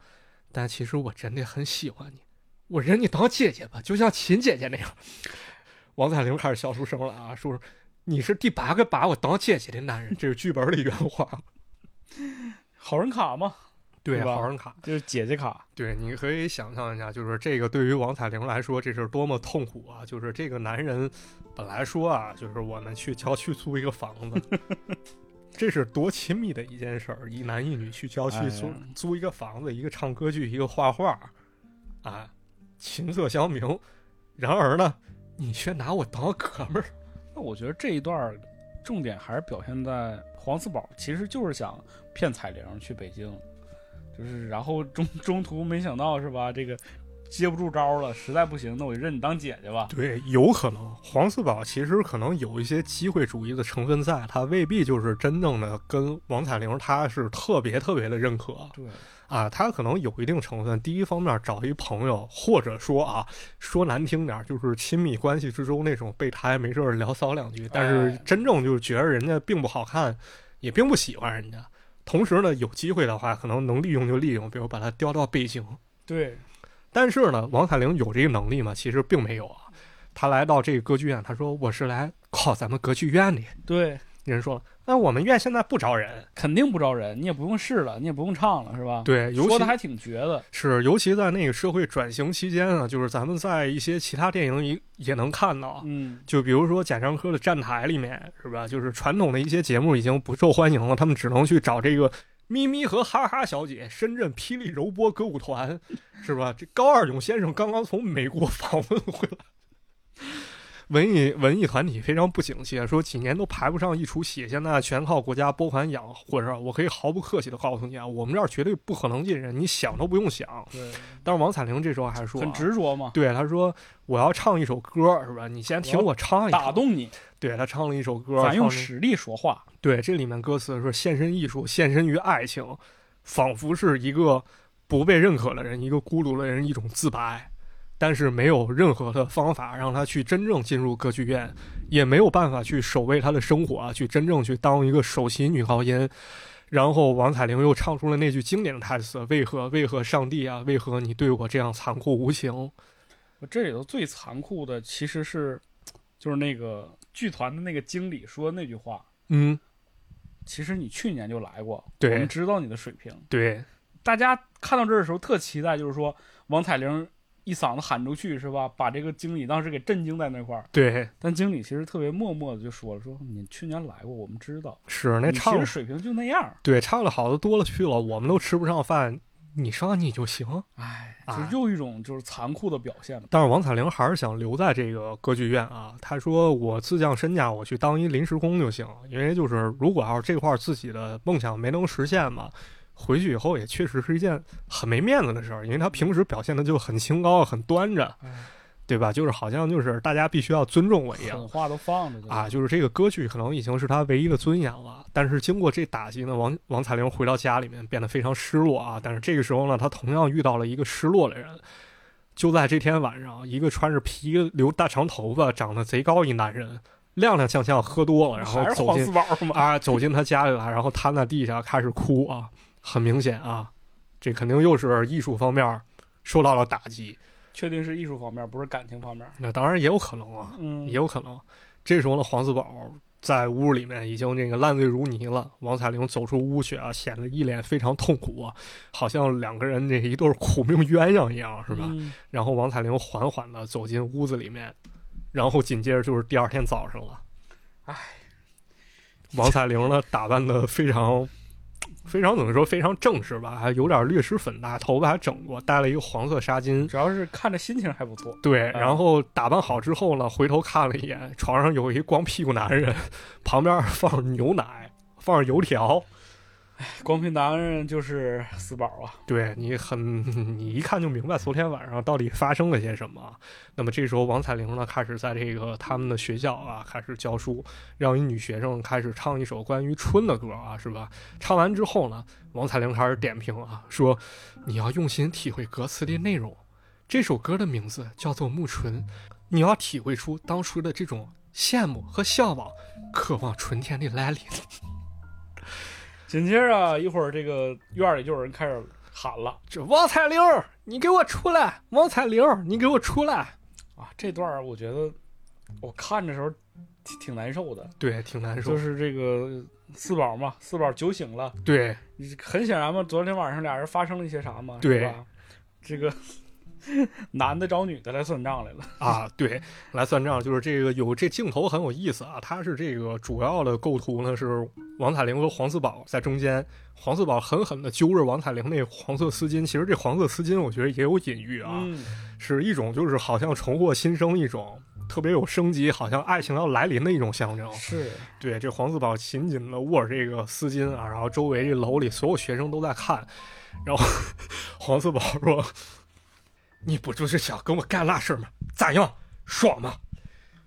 但其实我真的很喜欢你，我认你当姐姐吧，就像亲姐姐那样。”王彩玲开始笑出声了啊，说：“你是第八个把我当姐姐的男人。”这是剧本里原话。好人卡吗？对，吧好人卡。就是姐姐卡。对，你可以想象一下，就是这个对于王彩玲来说，这是多么痛苦啊！就是这个男人本来说啊，就是我们去郊区租一个房子，这是多亲密的一件事儿，一男一女去郊区租、哎租一个房子，一个唱歌剧，一个画画，啊，琴瑟相鸣。然而呢，你却拿我当哥们儿。那我觉得这一段儿重点还是表现在黄四宝其实就是想骗彩玲去北京，就是然后中中途没想到是吧？这个接不住招了，实在不行，那我就认你当姐姐吧。对，有可能黄四宝其实可能有一些机会主义的成分在，他未必就是真正的跟王彩玲他是特别特别的认可对，啊，他可能有一定成分。第一方面找一朋友，或者说啊，说难听点，就是亲密关系之中那种备胎，没事儿聊骚两句，但是哎真正就是觉得人家并不好看，也并不喜欢人家。同时呢，有机会的话，可能能利用就利用，比如把他调到北京，对，但是呢，王彩玲有这个能力吗？其实并没有啊。他来到这个歌剧院，他说：“我是来考咱们歌剧院的。对，”人说了：“那我们院现在不招人。肯定不招人，你也不用试了，你也不用唱了，是吧？”，对，尤其说的还挺绝的。是尤其在那个社会转型期间啊，就是咱们在一些其他电影里也能看到，嗯，就比如说贾樟柯的《站台》里面，是吧？就是传统的一些节目已经不受欢迎了，他们只能去找这个咪咪和哈哈小姐、深圳霹雳柔波歌舞团，是吧？这高二勇先生刚刚从美国访问回来。文艺文艺团体非常不景气，说几年都排不上一出戏，现在全靠国家拨款养活着。我可以毫不客气的告诉你啊，我们这儿绝对不可能进人，你想都不用想。对，但是王彩玲这时候还说、啊，很执着嘛，对，他说我要唱一首歌，是吧？你先听我唱一唱。打动你，对他唱了一首歌，咱用实力说话。对这里面歌词说献身艺术，献身于爱情，仿佛是一个不被认可的人，一个孤独的人一种自白。但是没有任何的方法让他去真正进入歌剧院，也没有办法去守卫他的生活啊，去真正去当一个首席女高音。然后王彩玲又唱出了那句经典的台词：“为何，为何上帝啊，为何你对我这样残酷无情我这里头最残酷的其实是，就是那个剧团的那个经理说的那句话。？”嗯，其实你去年就来过，对我们知道你的水平。对，大家看到这儿的时候特期待，就是说王彩玲一嗓子喊出去是吧？把这个经理当时给震惊在那块儿。对，但经理其实特别默默的就说了，说你去年来过，我们知道，是那你其唱实水平就那样。对唱的好的多了去了，我们都吃不上饭，你上你就行。哎，啊就又一种就是残酷的表现了。但是王彩玲还是想留在这个歌剧院啊。她说：“我自降身价，我去当一临时工就行。因为就是如果要是这块儿自己的梦想没能实现嘛，回去以后也确实是一件很没面子的事儿。因为他平时表现的就很清高、很端着，哎对吧？就是好像就是大家必须要尊重我一样狠。”话都放着啊，，就是这个歌剧可能已经是他唯一的尊严了。但是经过这打击呢，王王彩玲回到家里面变得非常失落啊。但是这个时候呢，他同样遇到了一个失落的人。就在这天晚上，一个穿着皮留大长头发、长得贼高一男人，踉踉跄跄喝多了，然后还是走进。啊走进他家里来，然后瘫在地下开始哭啊。很明显啊，这肯定又是艺术方面受到了打击。确定是艺术方面，不是感情方面。那当然也有可能啊，嗯，也有可能。这时候呢，黄四宝在屋里面已经那个烂醉如泥了。王彩玲走出屋去啊，显得一脸非常痛苦啊，好像两个人这一对苦命鸳鸯一样，是吧？嗯然后王彩玲缓缓地走进屋子里面，然后紧接着就是第二天早上了。唉，王彩玲呢打扮的非常非常怎么说，非常正式吧，还有点略施粉黛，头发还整过，戴了一个黄色纱巾。主要是看着心情还不错。对，然后打扮好之后呢，回头看了一眼，床上有一光屁股男人，旁边放着牛奶，放着油条。光凭男人就是四宝啊！对你很，你一看就明白昨天晚上到底发生了些什么。那么这时候，王彩玲呢开始在这个他们的学校啊开始教书，让一女学生开始唱一首关于春的歌啊，是吧？唱完之后呢，王彩玲开始点评啊，说你要用心体会歌词的内容。这首歌的名字叫做《暮春》，你要体会出当初的这种羡慕和向往，渴望春天的来临。紧接着一会儿，这个院里就有人开始喊了：“这王彩玲，你给我出来！王彩玲，你给我出来！”啊，这段我觉得我看的时候挺挺难受的。对，挺难受。就是这个四宝嘛，四宝酒醒了。对，很显然嘛，昨天晚上俩人发生了一些啥嘛？对吧？这个。男的找女的来算账来了啊！对，来算账就是这个有这镜头很有意思啊。它是这个主要的构图呢是王彩玲和黄四宝在中间，黄四宝狠狠地揪着王彩玲那黄色丝巾。其实这黄色丝巾我觉得也有隐喻啊，是一种就是好像重获新生一种特别有生机，好像爱情要来临的一种象征。是对这黄四宝紧紧地握着这个丝巾啊，然后周围这楼里所有学生都在看，然后 黄四宝说。你不就是想跟我干那事儿吗？咋样，爽吗？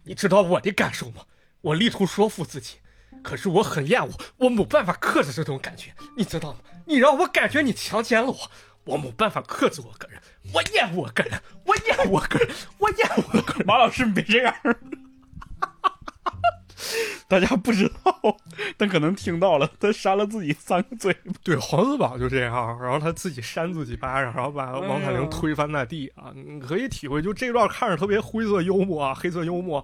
你知道我的感受吗？我力图说服自己，可是我很厌恶，我没办法克制这种感觉，你知道吗？你让我感觉你强奸了我，我没办法克制我个人，我厌恶我个人，我厌恶我个人，我厌恶我个人。马老师别这样。大家不知道，但可能听到了。他扇了自己三个嘴巴。对，黄四宝就这样，然后他自己扇自己巴掌，然后把王彩玲推翻在地啊！你可以体会，就这段看着特别灰色幽默啊，黑色幽默。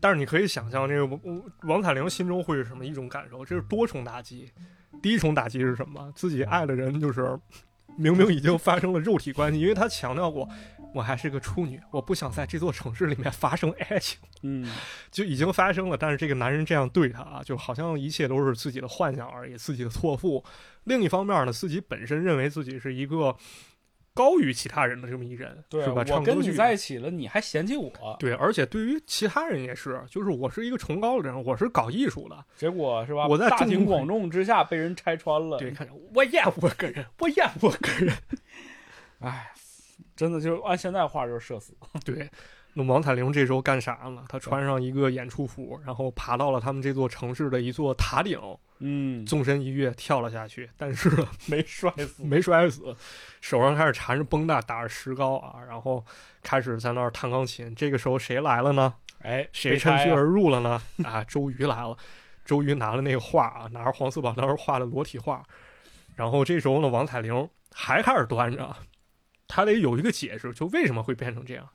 但是你可以想象，这个王王彩玲心中会是什么一种感受？这是多重打击。第一重打击是什么？自己爱的人就是明明已经发生了肉体关系，因为他强调过。我还是个处女，我不想在这座城市里面发生爱情。嗯，就已经发生了，但是这个男人这样对她啊，就好像一切都是自己的幻想而已，自己的错付。另一方面呢，自己本身认为自己是一个高于其他人的这么一人，对吧？我跟你在一起了，你还嫌弃我？对，而且对于其他人也是，就是我是一个崇高的人，我是搞艺术的，结果是吧？我在大庭广众之下被人拆穿了。对，看我厌恶个人，我厌恶个人。哎。真的就按现在话就是社死。对，那王彩玲这时候干啥呢？她穿上一个演出服，然后爬到了他们这座城市的一座塔顶，嗯，纵身一跃跳了下去，但是 没摔死，没摔死，手上开始缠着绷带，打着石膏啊，然后开始在那儿弹钢琴。这个时候谁来了呢？哎，谁趁虚而入了呢？啊，周瑜来了。周瑜拿了那个画啊，拿着黄四宝当时画的裸体画，然后这时候呢，王彩玲还开始端着。他得有一个解释，就为什么会变成这样。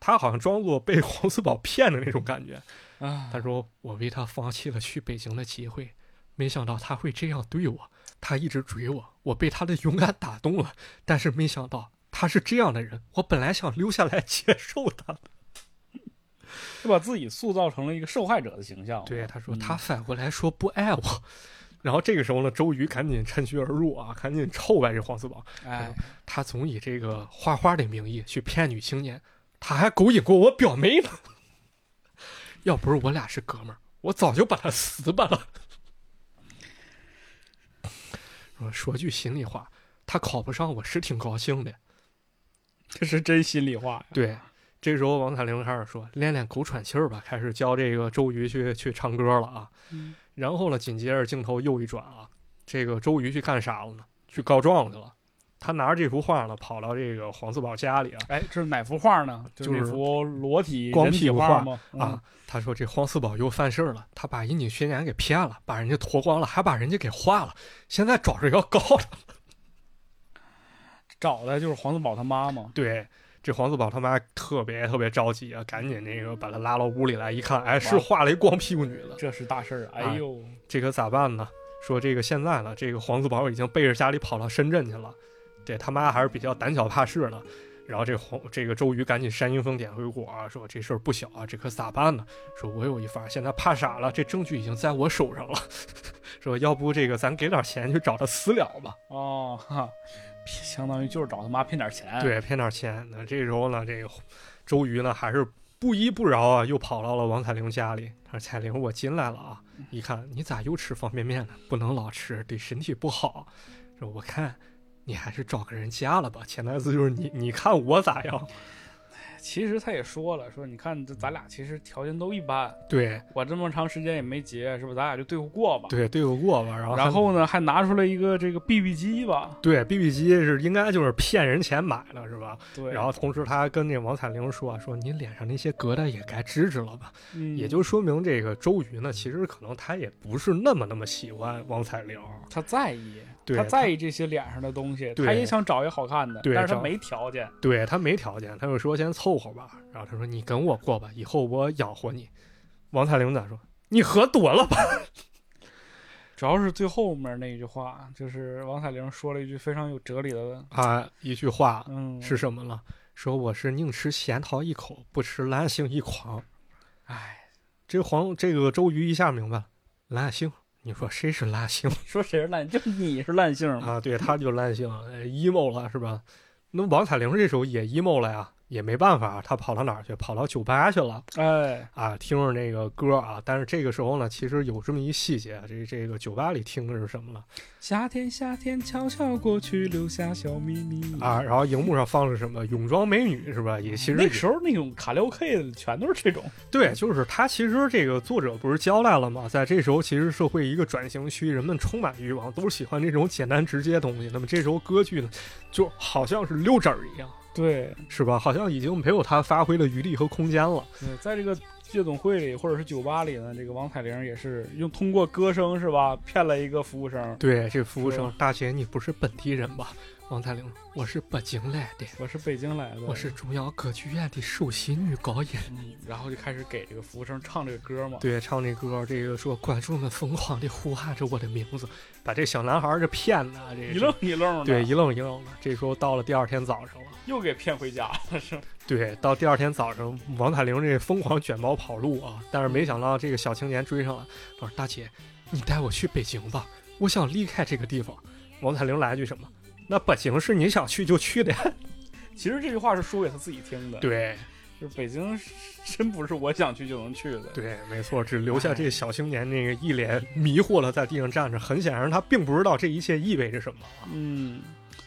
他好像装作被黄四宝骗的那种感觉啊。他说：“我为他放弃了去北京的机会，没想到他会这样对我。他一直追我，我被他的勇敢打动了。但是没想到他是这样的人。我本来想留下来接受他的，就把自己塑造成了一个受害者的形象。对，他说他反过来说不爱我。”然后这个时候呢，周瑜赶紧趁虚而入啊，赶紧臭败这黄四宝。哎，他总以这个画画的名义去骗女青年，他还勾引过我表妹呢。要不是我俩是哥们儿，我早就把他死板了。说说句心里话，他考不上我是挺高兴的，这是真心里话呀。对，这时候王彩玲开始说：“练练狗喘气儿吧。”开始教这个周瑜去去唱歌了啊。嗯。然后呢？紧接着镜头又一转啊，这个周瑜去干啥了呢？去告状去了。他拿着这幅画呢，跑到这个黄四宝家里啊。哎，这是哪幅画呢？就是幅裸体光屁股画吗？啊，他说这黄四宝又犯事儿了，他把人家学员给骗了，把人家脱光了，还把人家给画了，现在找着要告他了。找的就是黄四宝他妈吗？对。这黄四宝他妈特别特别着急啊，赶紧那个把他拉到屋里来，一看，哎，是画了一光屁股女的，这是大事儿啊！哎呦，这可咋办呢？说这个现在呢，这个黄四宝已经背着家里跑到深圳去了，这他妈还是比较胆小怕事的。然后这黄这个周瑜赶紧煽阴风点回火啊，说这事儿不小啊，这可咋办呢？说我有一法，现在怕傻了，这证据已经在我手上了。说要不这个咱给点钱去找他私了吧？哦，哈，相当于就是找他妈骗点钱。，对，骗点钱。那这时候呢，这个周瑜呢还是不依不饶啊，又跑到了王彩玲家里。他说：“彩玲，我进来了啊！一看你咋又吃方便面呢？不能老吃，对身体不好。说我看你还是找个人嫁了吧。潜台词就是你，你看我咋样？其实他也说了，说你看这咱俩其实条件都一般，对我这么长时间也没结，是不是？咱俩就对付过吧。对，对付过吧。然后然后呢，还拿出来一个这个 BB 机吧。对 BB 机是应该就是骗人钱买的，是吧？对，然后同时他还跟那王彩玲说啊，说你脸上那些疙瘩也该治治了吧。嗯也就说明这个周瑜呢，其实可能他也不是那么那么喜欢王彩玲。他在意，对他在意这些脸上的东西，对他也想找一个好看的，对但是他没条件。对他没条件，他就说先凑合吧。然后他说你跟我过吧，以后我养活你。王彩玲咋说？你喝多了吧？主要是最后面那句话，就是王彩玲说了一句非常有哲理的，啊，一句话嗯，是什么了？说我是宁吃仙桃一口，不吃蓝杏一筐。哎，这黄这个周瑜一下明白了，蓝杏。你说谁是烂杏 说谁是烂，就你是烂杏嘛。啊？对，他就烂杏呃，emo 了是吧？那王彩玲这时候也 emo 了呀，也没办法，他跑到哪儿去？跑到酒吧去了。哎，啊，听着那个歌啊，但是这个时候呢，其实有这么一细节，这这个酒吧里听的是什么了夏天夏天悄悄过去，留下小秘密啊？然后荧幕上放的是什么泳装美女是吧？也其实那时候那种卡六 K 的全都是这种，对，就是他其实这个作者不是交代了吗？在这时候，其实社会一个转型区，人们充满欲望，都是喜欢这种简单直接的东西。那么这时候歌剧呢，就好像是溜汁儿一样，对是吧？好像已经没有他发挥的余地和空间了。对，在这个夜总会里或者是酒吧里呢，这个王彩玲也是用通过歌声是吧，骗了一个服务生，对，这服务生大姐，你不是本地人吧？王彩玲，我是北京来的，我是北京来的，我是中央歌剧院的首席女高音。嗯，然后就开始给这个服务生唱这个歌嘛，对，唱这歌，这个说观众们疯狂的呼喊着我的名字，把这小男孩儿这骗的，这一愣一愣的，对一愣一愣的。这时候到了第二天早上了，又给骗回家了，是吧？对，到第二天早上，王彩玲这疯狂卷包跑路啊，但是没想到这个小青年追上来，说：“大姐，你带我去北京吧，我想离开这个地方。”王彩玲来一句什么？那北京是你想去就去的。其实这句话是说给他自己听的，，对就是北京真不是我想去就能去的，对，没错，只留下这小青年那个一脸迷惑了，在地上站着。很显然，他并不知道这一切意味着什么啊。嗯，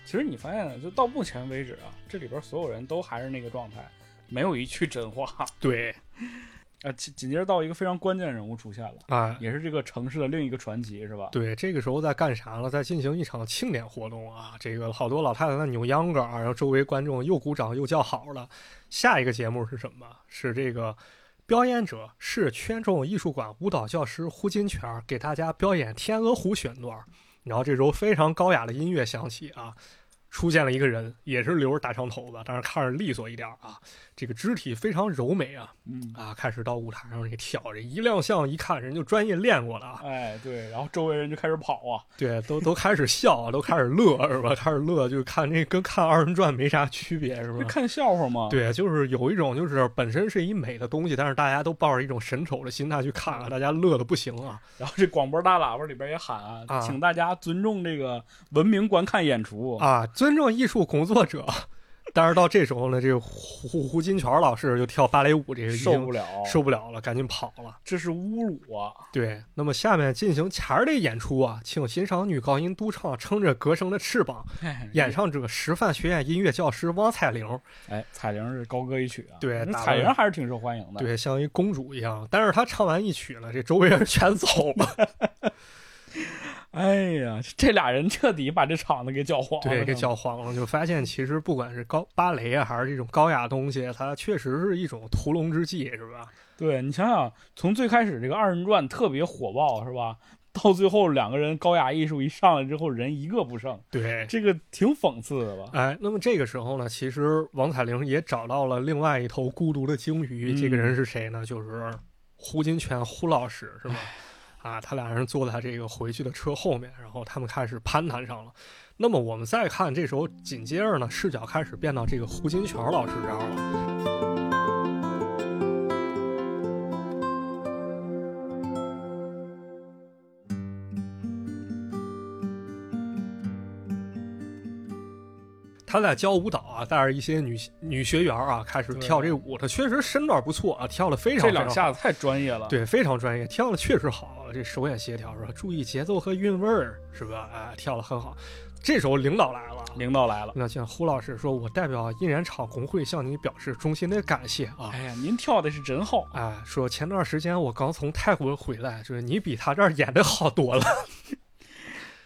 其实你发现，就到目前为止啊，这里边所有人都还是那个状态，没有一句真话。对啊，紧紧接着到一个非常关键人物出现了，啊，也是这个城市的另一个传奇，是吧？对，这个时候在干啥呢？在进行一场庆典活动啊！这个好多老太太在扭秧歌啊，然后周围观众又鼓掌又叫好了。下一个节目是什么？是这个表演者是圈众艺术馆舞蹈教师胡金泉给大家表演《天鹅湖》选段。然后这时候非常高雅的音乐响起啊，出现了一个人，也是留着大长头发，但是看着利索一点儿啊，这个肢体非常柔美啊嗯，啊，开始到舞台上这跳，这一亮相一看人就专业练过了啊。哎，对，然后周围人就开始跑啊，对，都都开始笑啊，都开始乐，是吧？开始乐，就看这跟看二人转没啥区别，是吧？就看笑话嘛。，对，就是有一种就是本身是一美的东西，但是大家都抱着一种神丑的心态去看啊，大家乐的不行啊。然后这广播大喇叭里边也喊啊，啊请大家尊重这个文明观看演出。啊，尊重艺术工作者。但是到这时候呢，这个胡胡胡金泉老师就跳芭蕾舞，这个受不了，受不了了，赶紧跑了。这是侮辱啊！对，那么下面进行前儿的演出啊，请欣赏女高音独唱撑着歌声的翅膀，演唱者师范学院音乐教师汪彩玲。哎，彩玲是高歌一曲啊，对彩玲还是挺受欢迎的。，对，像一公主一样。但是她唱完一曲了，这周围人全走了，哎呀，这俩人彻底把这场子给搅黄了。对，给搅黄了。就发现其实不管是高芭蕾啊，还是这种高雅东西，它确实是一种屠龙之计，是吧？对你想想，从最开始这个二人转特别火爆，是吧？到最后两个人高雅艺术一上来之后，人一个不剩，对。这个挺讽刺的吧？哎，那么这个时候呢，其实王彩玲也找到了另外一头孤独的鲸鱼。嗯这个人是谁呢？就是胡金铨胡老师，是吧？啊，他俩人坐在这个回去的车后面，然后他们开始攀谈上了。那么我们再看，这时候紧接着呢，视角开始变到这个胡金泉老师这儿了。他在教舞蹈啊，带着一些女女学员啊，开始跳这舞。他确实身段不错啊，跳的非常好两下子太专业了。对，非常专业，跳的确实好，这手眼协调是吧？注意节奏和韵味儿是吧？哎，跳的很好。这时候领导来了，领导来了。那像胡老师说，我代表印染厂工会向您表示衷心的感谢啊！哎呀，您跳的是真好。哎，说前段时间我刚从泰国回来，就是你比他这儿演的好多了。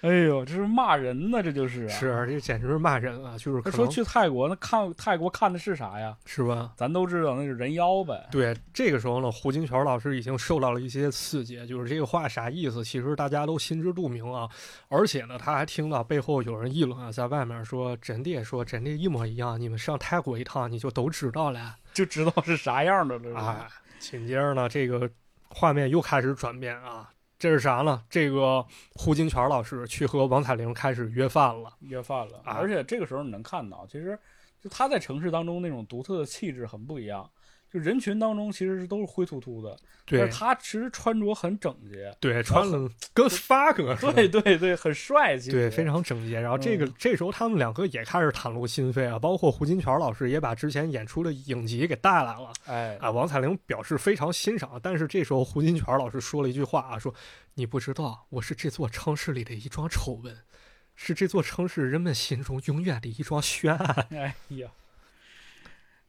哎呦，这是骂人呢，这就是、啊。是，这简直是骂人啊！就是可能他说去泰国，那看泰国看的是啥呀？是吧？咱都知道那是人妖呗。对，这个时候呢，胡金铨老师已经受到了一些刺激，就是这个话啥意思，其实大家都心知肚明啊。而且呢，他还听到背后有人议论啊，在外面说真的，说真的，一模一样，你们上泰国一趟，你就都知道了。就知道是啥样的了。哎，紧接着呢，这个画面又开始转变啊。这是啥呢？这个胡金铨老师去和王彩玲开始约饭了，约饭了。啊而且这个时候你能看到，其实就他在城市当中那种独特的气质很不一样。就人群当中其实是都是灰秃秃的，但对是他其实穿着很整洁。对，穿了跟发哥对对对，很帅气。对，非常整洁。然后这个、嗯这时候他们两个也开始袒露心扉啊，包括胡金铨老师也把之前演出的影集给带来了哎，啊。王彩玲表示非常欣赏，但是这时候胡金铨老师说了一句话啊，说你不知道我是这座城市里的一桩丑闻，是这座城市人们心中永远的一桩悬案。哎呀，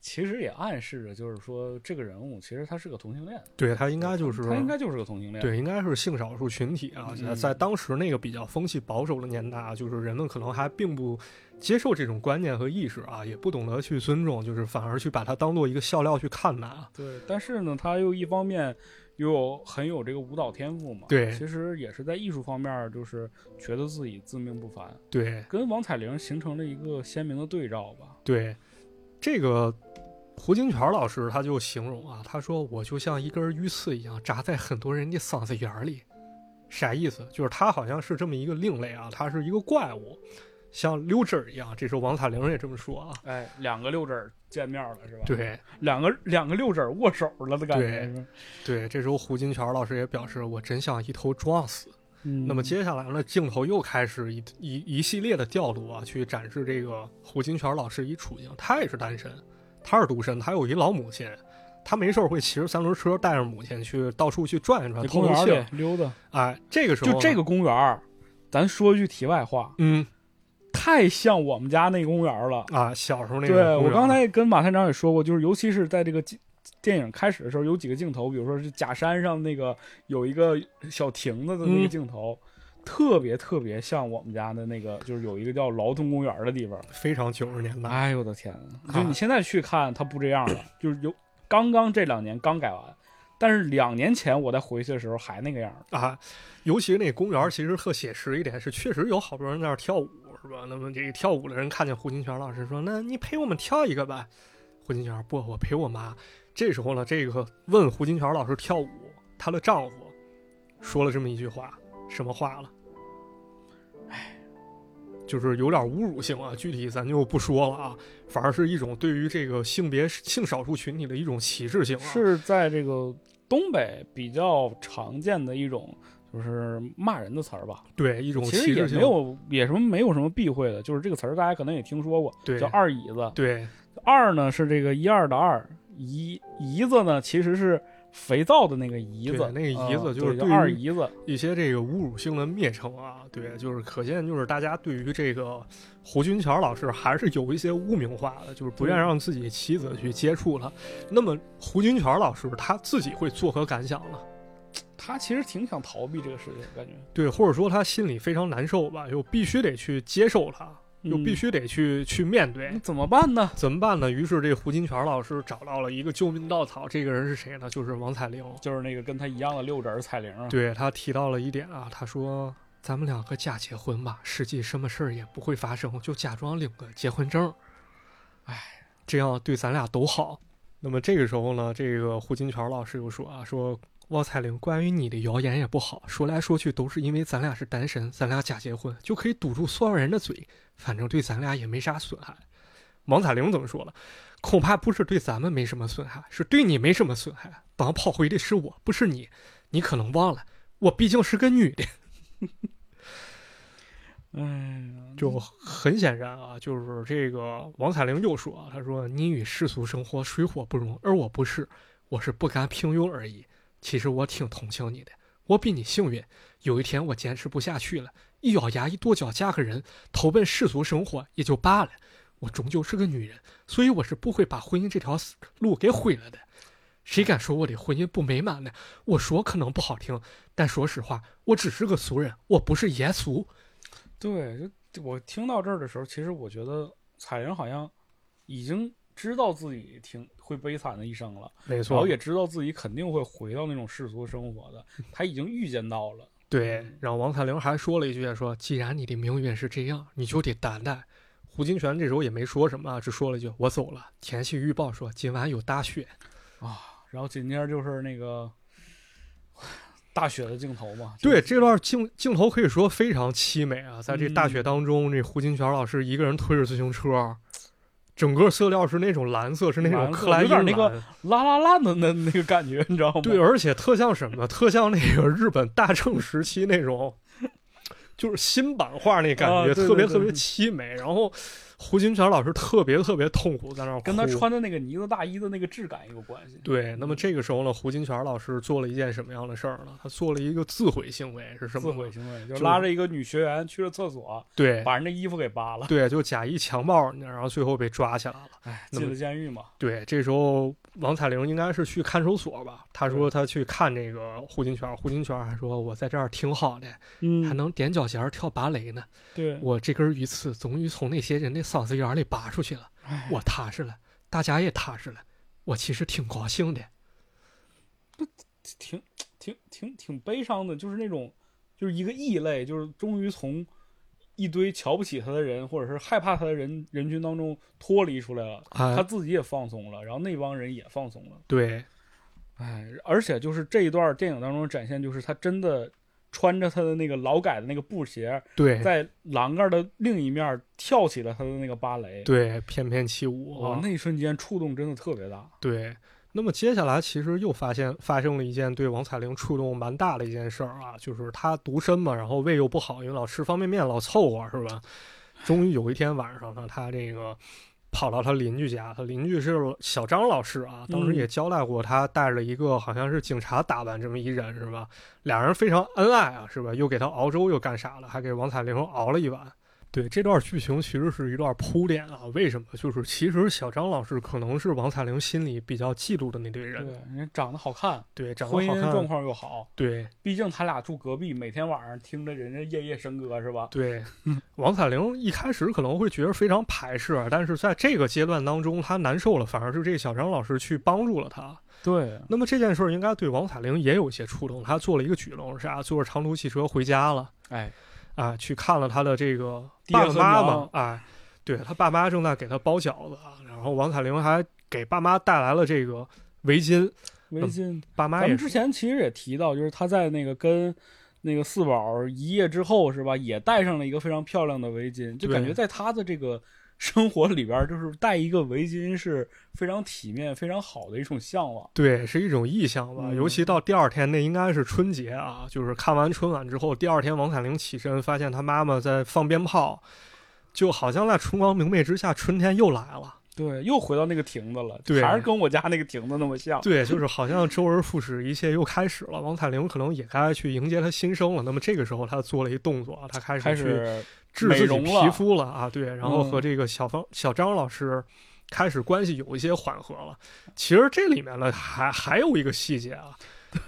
其实也暗示着，就是说这个人物其实他是个同性恋，对他应该就是他应该就是个同性恋。对，应该是性少数群体啊，在嗯在当时那个比较风气保守的年代啊，就是人们可能还并不接受这种观念和意识啊，也不懂得去尊重，就是反而去把它当做一个笑料去看待啊。对，但是呢，他又一方面又有很有这个舞蹈天赋嘛，对其实也是在艺术方面，就是觉得自己自命不凡，对跟王彩玲形成了一个鲜明的对照吧。对，这个胡金泉老师他就形容啊，他说我就像一根鱼刺一样扎在很多人的嗓子眼儿里，啥意思？就是他好像是这么一个另类啊，他是一个怪物。像溜针儿一样，这时候王彩玲也这么说啊。哎，两个溜指儿见面了是吧？，对，两个两个六指儿握手了的感觉对。对，这时候胡金泉老师也表示，我真想一头撞死。嗯，那么接下来呢，镜头又开始一一一系列的调度啊，去展示这个胡金铨老师一处境。他也是单身，他是独身，他有一老母亲，他没事儿会骑着三轮车带着母亲去到处去转一转，这公园透透气溜达，哎，这个时候就这个，公园，咱说句题外话，嗯太像我们家那公园了。啊，小时候那个对我刚才跟马探长也说过，就是尤其是在这个镜电影开始的时候，有几个镜头，比如说是假山上那个有一个小亭子的那个嗯镜头，特别特别像我们家的那个，就是有一个叫劳动公园的地方。非常九十年代，哎呦我的天呐！啊就你现在去看，它不这样了，就是有刚刚这两年刚改完，但是两年前我再回去的时候还那个样儿。啊，尤其是那公园，其实特写实一点，是确实有好多人在那儿跳舞，是吧？那么这个跳舞的人看见胡金泉老师说：“那你陪我们跳一个吧。”胡金泉不，我陪我妈。这时候呢，这个问胡金铨老师跳舞，她的丈夫说了这么一句话，什么话了？哎，就是有点侮辱性啊，具体咱就不说了啊，反而是一种对于这个性别性少数群体的一种歧视性啊。是在这个东北比较常见的一种，就是骂人的词儿吧。对一种其实歧视性，也没有也什么没有什么避讳的，就是这个词儿大家可能也听说过，对叫二椅子。对二呢是这个一二的二，姨姨子呢其实是肥皂的那个姨子，那个姨子就是对二姨子。一些这个侮辱性的蔑称啊，对，就是可见，就是大家对于这个胡军桥老师还是有一些污名化的，就是不愿让自己妻子去接触他。那么胡军桥老师他自己会作何感想呢？他其实挺想逃避这个事情，感觉对，或者说他心里非常难受吧，又必须得去接受他，又必嗯须得去、去面对。怎么办呢？怎么办呢？于是这胡金泉老师找到了一个救命稻草，这个人是谁呢？就是王彩玲。就是那个跟他一样的六指儿彩铃，对他提到了一点啊，他说：“咱们两个假结婚吧，实际什么事儿也不会发生，就假装领个结婚证，哎，这样对咱俩都好。”那么这个时候呢，这个胡金泉老师又说啊，说王彩玲关于你的谣言也不好，说来说去都是因为咱俩是单身，咱俩假结婚就可以堵住所有人的嘴，反正对咱俩也没啥损害。王彩玲怎么说了？恐怕不是对咱们没什么损害，是对你没什么损害。帮跑回的是我，不是你。你可能忘了，我毕竟是个女的。嗯，就很显然啊，就是这个王彩玲又说啊，她说你与世俗生活水火不容，而我不是，我是不甘平庸而已。其实我挺同情你的，我比你幸运。有一天我坚持不下去了，一咬牙一跺脚嫁个人，投奔世俗生活也就罢了。我终究是个女人，所以我是不会把婚姻这条路给毁了的。谁敢说我的婚姻不美满呢？我说可能不好听，但说实话，我只是个俗人，我不是耶稣。对，我听到这儿的时候，其实我觉得彩云好像已经知道自己挺会悲惨的一生了，没错然后也知道自己肯定会回到那种世俗生活的，他已经预见到了。对，然后王彩玲还说了一句说：“既然你的命运是这样，你就得担待。”胡金铨这时候也没说什么，只说了一句：“我走了。”天气预报说今晚有大雪啊，然后紧接着就是那个大雪的镜头嘛。对，这段镜镜头可以说非常凄美啊，在这大雪当中，这胡金铨老师一个人推着自行车，整个色调是那种蓝色，是那种克莱因蓝，那个拉拉烂的那那个感觉，你知道吗？对，而且特像什么？特像那个日本大正时期那种。就是新版画那感觉，特别特别凄美。然后胡金铨老师特别特别痛苦，在那儿跟他穿的那个呢子大衣的那个质感有关系。对，那么这个时候呢，胡金铨老师做了一件什么样的事儿呢？他做了一个自毁行为，是什么？自毁行为就拉着一个女学员去了厕所，对，把人的衣服给扒了，对，就假意强暴人家，然后最后被抓起来了，哎，进了监狱嘛。对，这时候王彩玲应该是去看守所吧？他说他去看这个胡金铨，胡金铨还说我在这儿挺好的，嗯，还能踮脚尖跳芭蕾呢。对，我这根鱼刺终于从那些人的嗓子眼里拔出去了，我踏实了，大家也踏实了，我其实挺高兴的。不，挺挺挺挺悲伤的，就是那种，就是一个异类，就是终于从一堆瞧不起他的人或者是害怕他的人人群当中脱离出来了，他自己也放松了，然后那帮人也放松了。对。哎，而且就是这一段电影当中展现，就是他真的穿着他的那个劳改的那个布鞋，对，在栏杆的另一面跳起了他的那个芭蕾，对，翩翩起舞，哇，那一瞬间触动真的特别大。对，那么接下来其实又发现发生了一件对王彩玲触动蛮大的一件事儿啊，就是她独身嘛，然后胃又不好，因为老吃方便面老凑合，是吧？终于有一天晚上呢，她这个。跑到他邻居家，他邻居是小张老师啊，当时也交代过，他带着一个好像是警察打扮这么一人是吧？俩人非常恩爱啊，是吧？又给他熬粥，又干啥了？还给王彩玲熬了一碗。对这段剧情其实是一段铺垫啊，为什么？就是其实小张老师可能是王彩玲心里比较嫉妒的那堆人，对，人长得好看，对，长得好看，状况又好，对，毕竟他俩住隔壁，每天晚上听着人家夜夜笙歌是吧？对，王彩玲一开始可能会觉得非常排斥，但是在这个阶段当中，她难受了，反而是这小张老师去帮助了她。对，那么这件事儿应该对王彩玲也有些触动，她做了一个举动是啥？坐着长途汽车回家了，哎。啊，去看了他的这个爸爸妈妈，哎，对他爸妈正在给他包饺子，然后王彩玲还给爸妈带来了这个围巾，围巾。爸妈咱们之前其实也提到，就是他在那个跟那个四宝一夜之后，是吧？也戴上了一个非常漂亮的围巾，就感觉在他的这个。生活里边就是戴一个围巾是非常体面、非常好的一种向往，对，是一种意向吧。尤其到第二天，那应该是春节啊，就是看完春晚之后，第二天王彩玲起身，发现她妈妈在放鞭炮，就好像在春光明媚之下，春天又来了。对，又回到那个亭子了，对，还是跟我家那个亭子那么像。对，就是好像周而复始，一切又开始了。王彩玲可能也该去迎接她新生了。那么这个时候，她做了一动作，她开始去。治自己皮肤了啊，对，然后和这个小方小张老师开始关系有一些缓和了。其实这里面呢，还还有一个细节啊，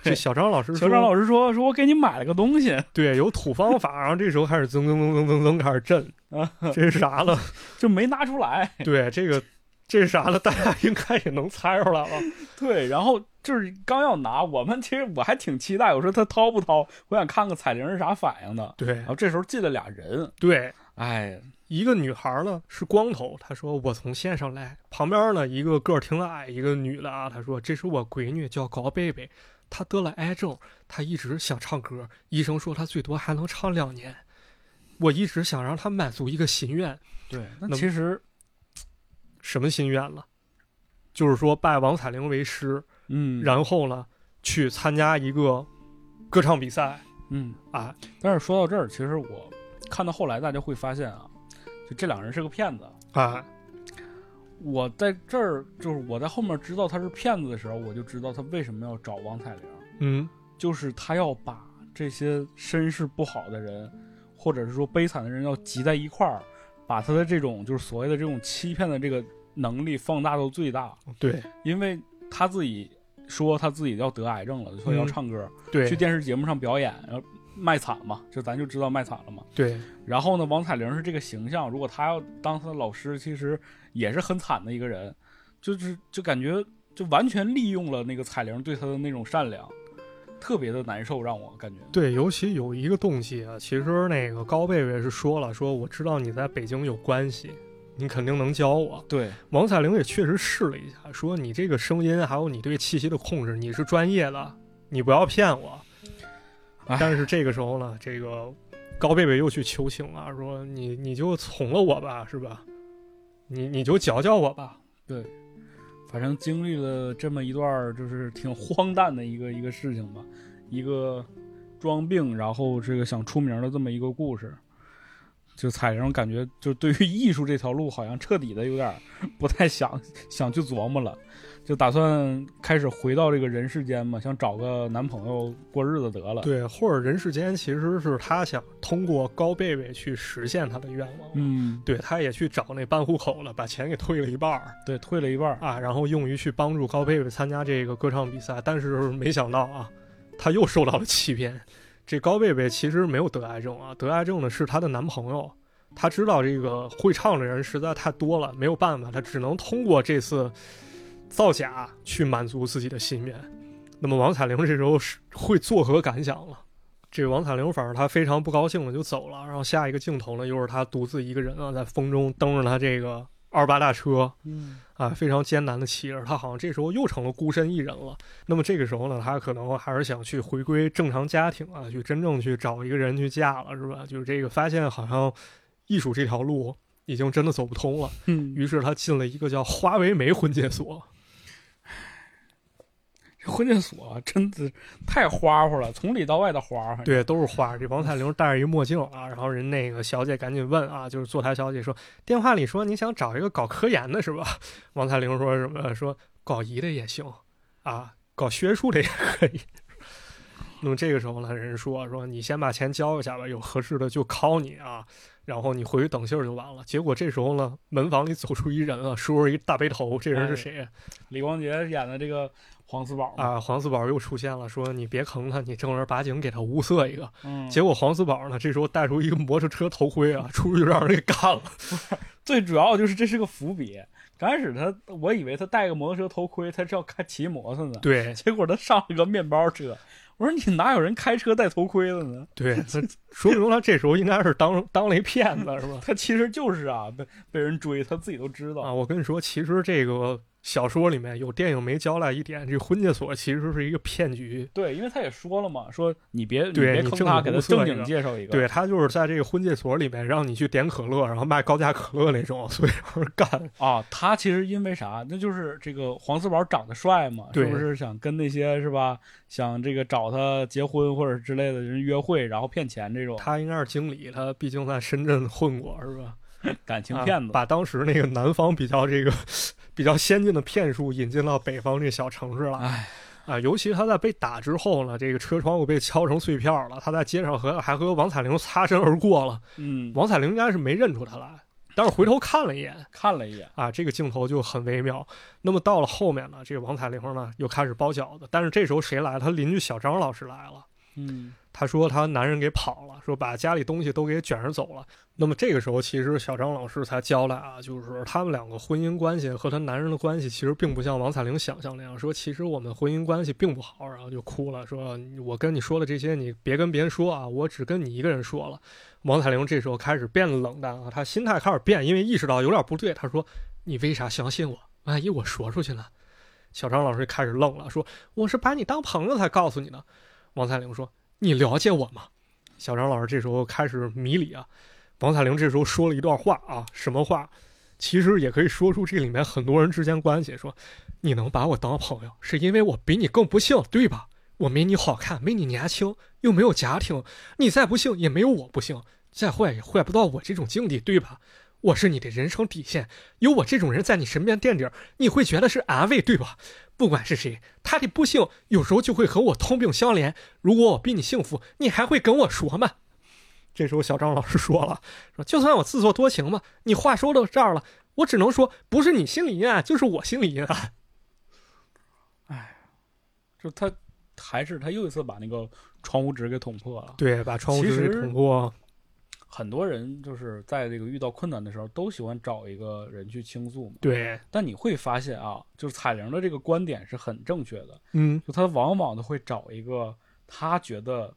这小张老师，小张老师说说我给你买了个东西，对，有土方法，然后这时候开始噔噔噔噔噔噔开始震啊，这是啥了？就没拿出来。对，这个这是啥了？大家应该也能猜出来了。对，然后。就是刚要拿，我们其实我还挺期待，我说他掏不掏，我想看看彩铃是啥反应的。对，然后这时候进了俩人，对，哎，一个女孩呢是光头，她说我从县上来。旁边呢一个个儿挺矮，一个女的啊，她说这是我闺女，叫高贝贝，她得了癌症，她一直想唱歌，医生说她最多还能唱两年。我一直想让她满足一个心愿，对，那那其实，什么心愿了？就是说拜王彩玲为师，嗯，然后呢去参加一个歌唱比赛。嗯，啊。但是说到这儿，其实我看到后来，大家会发现啊，就这两人是个骗子。啊，我在这儿，就是我在后面知道他是骗子的时候，我就知道他为什么要找王彩玲，嗯，就是他要把这些身世不好的人，或者是说悲惨的人，要集在一块儿，把他的这种就是所谓的这种欺骗的这个能力放大到最大，对。因为他自己说他自己要得癌症了，说要嗯唱歌，对。去电视节目上表演，然后卖惨嘛，就咱就知道卖惨了嘛。对。然后呢，王彩玲是这个形象，如果她要当她的老师，其实也是很惨的一个人，就是就感觉就完全利用了那个彩玲对他的那种善良，特别的难受，让我感觉。对，尤其有一个动机啊，其实那个高贝贝是说了，说我知道你在北京有关系，你肯定能教我。对，王彩玲也确实试了一下，说你这个声音还有你对气息的控制，你是专业的，你不要骗我。哎但是这个时候呢，这个高贝贝又去求情了，说你你就从了我吧，是吧？你你就教教我吧。反正经历了这么一段就是挺荒诞的一个一个事情吧，一个装病然后这个想出名的这么一个故事。就彩玲感觉就对于艺术这条路好像彻底的有点不太想想去琢磨了，就打算开始回到这个人世间嘛，想找个男朋友过日子得了。，对，或者人世间其实是他想通过高贝贝去实现他的愿望。嗯，对，他也去找那办户口了，把钱给退了一半儿对，退了一半儿。啊，然后用于去帮助高贝贝参加这个歌唱比赛。但是没想到啊，他又受到了欺骗。这高贝贝其实没有得癌症啊，得癌症的是她的男朋友。他知道这个会唱的人实在太多了，没有办法，他只能通过这次造假去满足自己的心愿。那么王彩玲这时候是会作何感想了？这王彩玲反而她非常不高兴了就走了，然后下一个镜头呢，又是她独自一个人啊，在风中蹬着她这个二八大车嗯，啊，非常艰难的骑着，她好像这时候又成了孤身一人了。那么这个时候呢，她可能还是想去回归正常家庭啊，去真正去找一个人去嫁了，是吧？就是这个发现好像艺术这条路已经真的走不通了，嗯于是她进了一个叫花为媒婚介所。这婚介所啊真的太花花了，从里到外的花。，对，都是花。这王彩玲戴着一墨镜啊，然后人那个小姐赶紧问啊，就是坐台小姐说，电话里说你想找一个搞科研的是吧？王彩玲说什么？说搞医的也行啊，搞学术的也可以。那么这个时候呢，人说说你先把钱交一下吧，有合适的就考你啊，然后你回去等信儿就完了。结果这时候呢，门房里走出一人啊，梳着一大背头，这人是谁？李光洁演的这个黄四宝，啊，黄四宝又出现了，说你别坑他，你正儿八经给他物色一个。嗯，结果黄四宝呢，这时候带出一个摩托车头盔啊，出去就让人给干了。最主要就是这是个伏笔。刚开始他，我以为他戴个摩托车头盔，他是要开骑摩托呢。对结果他上了个面包车。我说你哪有人开车戴头盔的呢？对，他说明他这时候应该是当当了一骗子，是吧？他其实就是啊，被被人追，他自己都知道。啊，我跟你说，其实这个小说里面有电影没交代一点，这婚介所其实是一个骗局。对，因为他也说了嘛，说你别你别坑他，给他正经介绍一个。对他就是在这个婚介所里面让你去点可乐，然后卖高价可乐那种，所以让人干。啊，他其实因为啥？那就是这个黄四宝长得帅嘛，是对不是想跟那些是吧？想这个找他结婚或者之类的人约会，然后骗钱这种他应该是经理，他毕竟在深圳混过，是吧？啊 感情骗子。把当时那个南方比较这个比较先进的骗术引进到北方这小城市了。哎，啊，尤其他在被打之后呢，这个车窗户被敲成碎片了，他在街上和还和王彩玲擦身而过了。嗯，王彩玲应该是没认出他来，但是回头看了一眼看了一眼，啊，这个镜头就很微妙。那么到了后面呢，这个王彩玲呢又开始包饺子，但是这时候谁来了？他邻居小张老师来了。嗯她说她男人给跑了，说把家里东西都给卷着走了。那么这个时候，其实小张老师才交代啊，就是他们两个婚姻关系和她男人的关系，其实并不像王彩玲想象那样，说其实我们婚姻关系并不好，然后就哭了，说我跟你说的这些，你别跟别人说啊，我只跟你一个人说了。王彩玲这时候开始变得冷淡啊，她心态开始变，因为意识到有点不对，她说：“你为啥相信我？万一我说出去了？”小张老师开始愣了，说：“我是把你当朋友才告诉你的。”王彩玲说：“你了解我吗？”小张老师这时候开始迷离啊。王彩玲这时候说了一段话啊，什么话？其实也可以说出这里面很多人之间关系。说：“你能把我当朋友，是因为我比你更不幸，对吧？我没你好看，没你年轻，又没有家庭。你再不幸，也没有我不幸。再坏也坏不到我这种境地，对吧？我是你的人生底线，有我这种人在你身边垫底儿，你会觉得是安慰，对吧？不管是谁，他的不幸有时候就会和我同病相怜。如果我比你幸福，你还会跟我说吗？这时候小张老师说了，说就算我自作多情吧，你话说到这儿了，我只能说，不是你心里阴暗，就是我心里阴暗。哎就他还是他又一次把那个窗户纸给捅破了。对，把窗户纸给捅破。很多人就是在这个遇到困难的时候，都喜欢找一个人去倾诉嘛。对，但你会发现啊，就是彩玲的这个观点是很正确的。嗯，就她往往都会找一个她觉得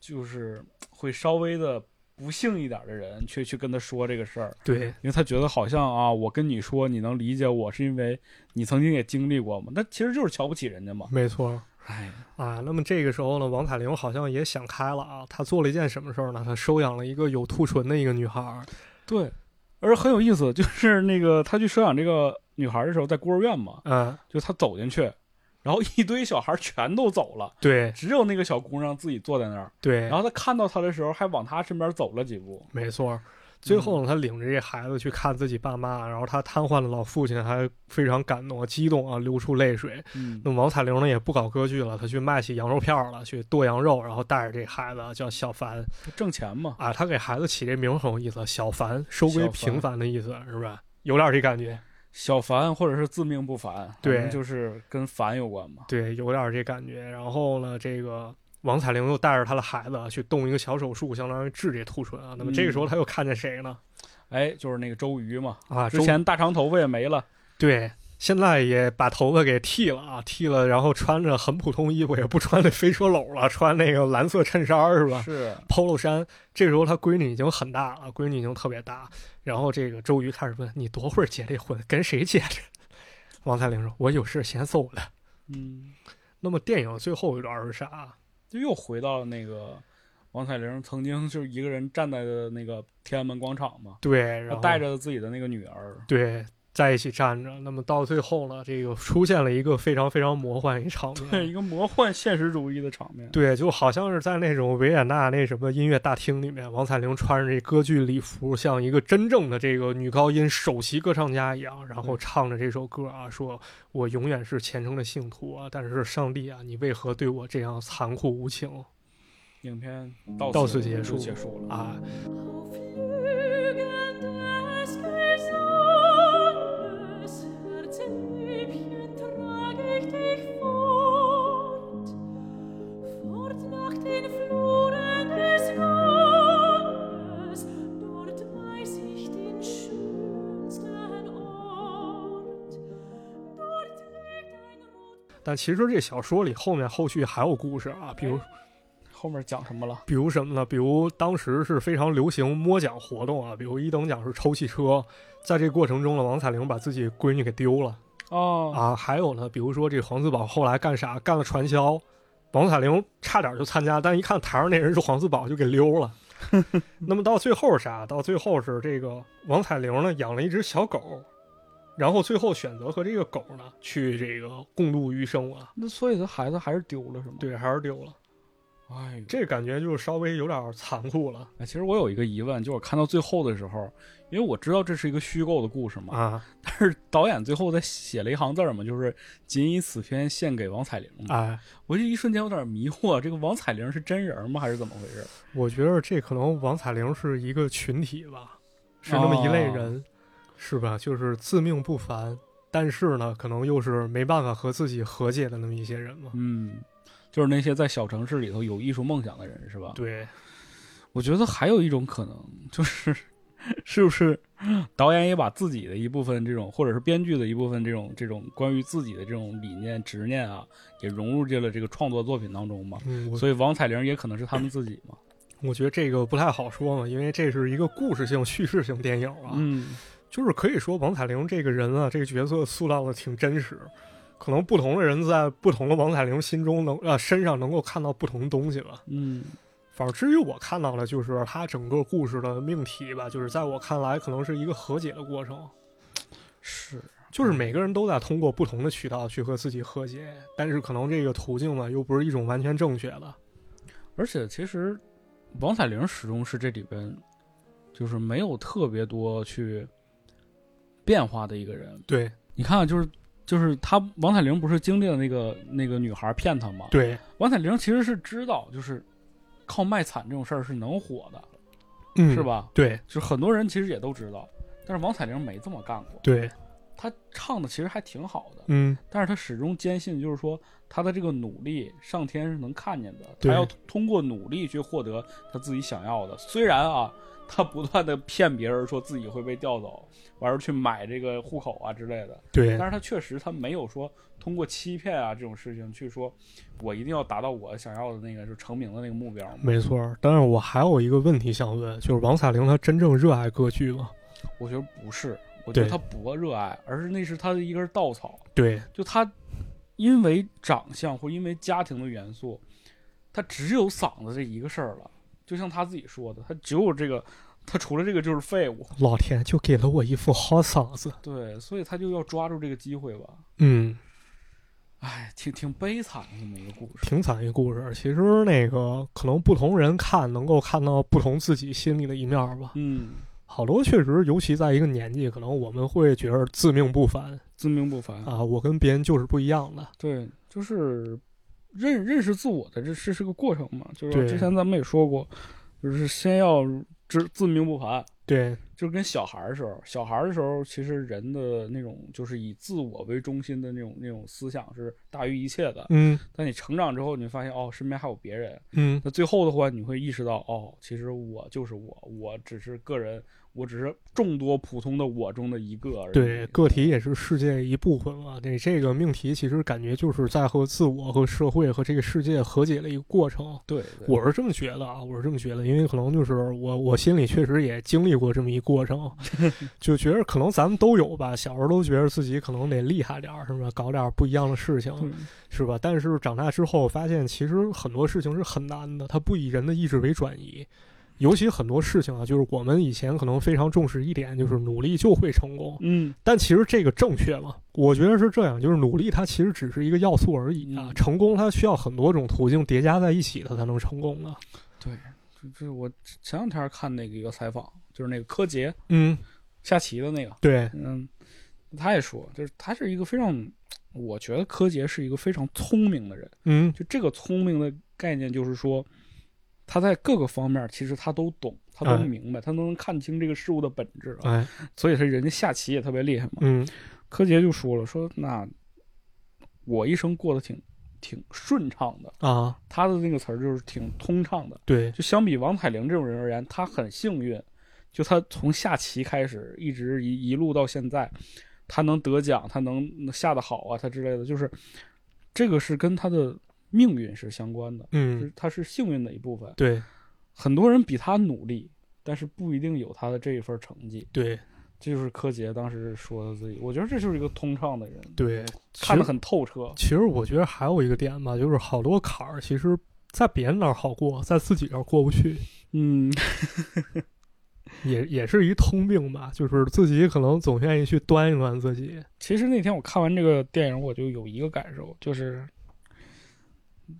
就是会稍微的不幸一点的人，去去跟他说这个事儿。对，因为她觉得好像啊，我跟你说，你能理解我，是因为你曾经也经历过嘛。那其实就是瞧不起人家嘛。没错。哎啊，那么这个时候呢，王彩玲好像也想开了啊，她做了一件什么事儿呢？她收养了一个有兔唇的一个女孩儿。对，而很有意思，就是那个她去收养这个女孩的时候，在孤儿院嘛，嗯，就她走进去，然后一堆小孩全都走了，对只有那个小姑娘自己坐在那儿。对，然后她看到他的时候，还往他身边走了几步。没错。最后呢，他领着这孩子去看自己爸妈，然后他瘫痪的老父亲还非常感动、激动啊，流出泪水。嗯那么王彩玲呢，也不搞歌剧了，她去卖起羊肉片儿了，去剁羊肉，然后带着这孩子叫小凡挣钱嘛。啊，他给孩子起这名很有意思，小凡收归平凡的意思，是吧？有点这感觉，小凡或者是自命不凡，对就是跟凡有关嘛。对，有点这感觉。然后呢，这个王彩玲又带着她的孩子去动一个小手术，相当于治这兔唇啊。那么这个时候，他又看见谁呢？哎，就是那个周瑜嘛，啊，之前大长头发也没了。对，现在也把头发给剃了啊，剃了，然后穿着很普通衣服，也不穿那飞车篓了，穿那个蓝色衬衫是吧是，？polo 衫。这时候他闺女已经很大了，闺女已经特别大。然后这个周瑜开始问：“你多会儿结这婚？跟谁结的？” 王彩玲说：“我有事先走了。嗯，”那么电影最后一段是啥？就又回到了那个王彩玲曾经就是一个人站在的那个天安门广场嘛，对，然后带着自己的那个女儿。对在一起站着。那么到最后呢，这个出现了一个非常非常魔幻一场面。对，一个魔幻现实主义的场面。对，就好像是在那种维也纳那什么音乐大厅里面，王彩玲穿着这歌剧礼服，像一个真正的这个女高音首席歌唱家一样，然后唱着这首歌啊，说我永远是虔诚的信徒啊，但是上帝啊，你为何对我这样残酷无情影片到此结束结束了。啊？其实这小说里后面后续还有故事啊，比如后面讲什么了？比如什么呢？比如当时是非常流行摸奖活动啊，比如一等奖是抽汽车，在这过程中呢，王彩玲把自己闺女给丢了。哦，啊，还有呢，比如说这黄四宝后来干啥？干了传销，王彩玲差点就参加，但一看台上那人是黄四宝，就给溜了。那么到最后是啥？到最后是这个王彩玲呢养了一只小狗，然后最后选择和这个狗呢去这个共度余生啊。那所以他孩子还是丢了是吗？，对，还是丢了，哎，这感觉就是稍微有点残酷了哎，其实我有一个疑问，就我看到最后的时候，因为我知道这是一个虚构的故事嘛，啊！但是导演最后在写了一行字儿嘛，就是仅以此篇献给王彩玲嘛。哎，我这一瞬间有点迷惑，这个王彩玲是真人吗？还是怎么回事？我觉得这可能王彩玲是一个群体吧，是那么一类人，是吧？就是自命不凡，但是呢，可能又是没办法和自己和解的那么一些人嘛。嗯，就是那些在小城市里头有艺术梦想的人，是吧？对，我觉得还有一种可能，就是 是不是导演也把自己的一部分这种，或者是编剧的一部分这种这种关于自己的这种理念、执念啊，也融入进了这个创作作品当中嘛？嗯，所以王彩玲也可能是他们自己嘛？我觉得这个不太好说嘛，因为这是一个故事性、叙事性电影啊。嗯，就是可以说王彩玲这个人啊，这个角色塑造的挺真实，可能不同的人在不同的王彩玲心中能呃身上能够看到不同的东西吧。嗯反正至于我看到的，就是他整个故事的命题吧，就是在我看来，可能是一个和解的过程，是，就是每个人都在通过不同的渠道去和自己和解，但是可能这个途径呢，又不是一种完全正确的。而且其实王彩玲始终是这里边就是没有特别多去变化的一个人。对你看啊，就是就是他王彩玲不是经历了那个那个女孩骗他吗？对，王彩玲其实是知道，就是靠卖惨这种事儿是能火的，嗯，是？吧？对就是很多人其实也都知道，但是王彩玲没这么干过。对，她唱的其实还挺好的，嗯，但是她始终坚信，就是说她的这个努力，上天是能看见的，她要通过努力去获得她自己想要的。虽然啊，她不断的骗别人说自己会被调走，完了去买这个户口啊之类的，对但是他确实他没有说通过欺骗啊这种事情去说，我一定要达到我想要的那个就成名的那个目标。没错。但是我还有一个问题想问，就是王彩玲她真正热爱歌剧吗？我觉得不是，我觉得对她不热爱，而是那是她的一根稻草。对就她因为长相或因为家庭的元素，她只有嗓子这一个事儿了。就像他自己说的，他只有这个，他除了这个就是废物。老天就给了我一副好嗓子。对，所以他就要抓住这个机会吧。嗯，哎，挺挺悲惨的这么一个故事。挺惨一个故事。其实那个可能不同人看能够看到不同自己心里的一面吧。嗯，好多确实，尤其在一个年纪，可能我们会觉得自命不凡自命不凡。啊，我跟别人就是不一样的。对，就是认认识自我的这这是个过程嘛。就是之前咱们也说过，就是先要知自命不凡。对就跟小孩儿的时候，小孩儿的时候，其实人的那种就是以自我为中心的那种那种思想是大于一切的。嗯但你成长之后，你发现哦，身边还有别人。嗯，那最后的话，你会意识到哦，其实我就是我，我只是个人，我只是众多普通的我中的一个而已。对，个体也是世界一部分嘛。这这个命题其实感觉就是在和自我、和社会、和这个世界和解的一个过程。对，对我是这么觉得啊，我是这么觉得，因为可能就是我我心里确实也经历过这么一过程，就觉得可能咱们都有吧，小时候都觉得自己可能得厉害点儿，是吧？搞点不一样的事情，对是吧？但是长大之后发现，其实很多事情是很难的，它不以人的意志为转移。尤其很多事情啊，就是我们以前可能非常重视一点，就是努力就会成功。嗯，但其实这个正确吗？我觉得是这样，就是努力它其实只是一个要素而已啊。嗯成功它需要很多种途径叠加在一起，它才能成功的。对，就就是我前两天看那个一个采访，就是那个柯洁嗯，下棋的那个，对，嗯，他也说，就是他是一个非常，我觉得柯洁是一个非常聪明的人。嗯，就这个聪明的概念，就是说，他在各个方面其实他都懂，他都哎明白，他都能看清这个事物的本质啊。哎，所以他人家下棋也特别厉害嘛。嗯柯洁就说了，说那我一生过得挺挺顺畅的，啊，他的那个词儿就是挺通畅的。对，就相比王彩玲这种人而言，他很幸运，就他从下棋开始，一直一一路到现在，他能得奖，他能下得好啊，他之类的，就是这个是跟他的命运是相关的，就嗯是，他是幸运的一部分。对很多人比他努力，但是不一定有他的这一份成绩。对这就是柯洁当时说的自己，我觉得这就是一个通畅的人，对，看得很透彻。其实我觉得还有一个点吧，就是好多坎儿，其实在别人那儿好过，在自己这儿过不去，嗯，也也是一通病吧。就是自己可能总愿意去端一端自己。其实那天我看完这个电影，我就有一个感受，就是，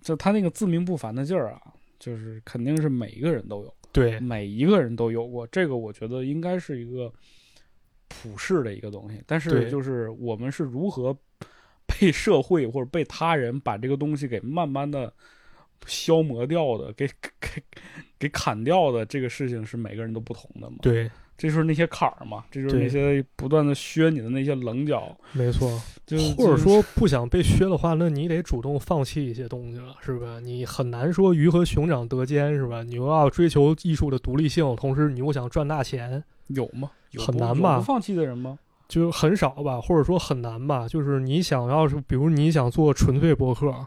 就他那个自命不凡的劲儿啊，就是肯定是每一个人都有，对每一个人都有过。这个我觉得应该是一个普世的一个东西，但是就是我们是如何被社会或者被他人把这个东西给慢慢的消磨掉的，给给给砍掉的，这个事情是每个人都不同的嘛。对这就是那些坎儿嘛，这就是那些不断的削你的那些棱角，没错。就或者说不想被削的话，那你得主动放弃一些东西了，是吧？你很难说鱼和熊掌得兼，是吧？你又要追求艺术的独立性，同时你又想赚大钱，有吗？有很难吧不放弃的人吗？就很少吧，或者说很难吧。就是你想要是，比如你想做纯粹博客，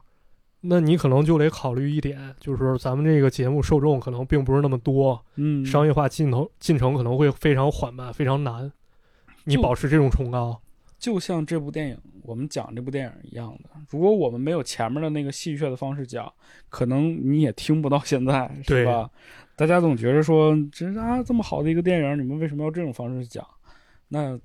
那你可能就得考虑一点，就是咱们这个节目受众可能并不是那么多，嗯，商业化进程进程可能会非常缓慢，非常难。你保持这种崇高，就像这部电影，我们讲这部电影一样的。如果我们没有前面的那个戏谑的方式讲，可能你也听不到现在，是对吧？大家总觉得说，这啊这么好的一个电影，你们为什么要这种方式讲？那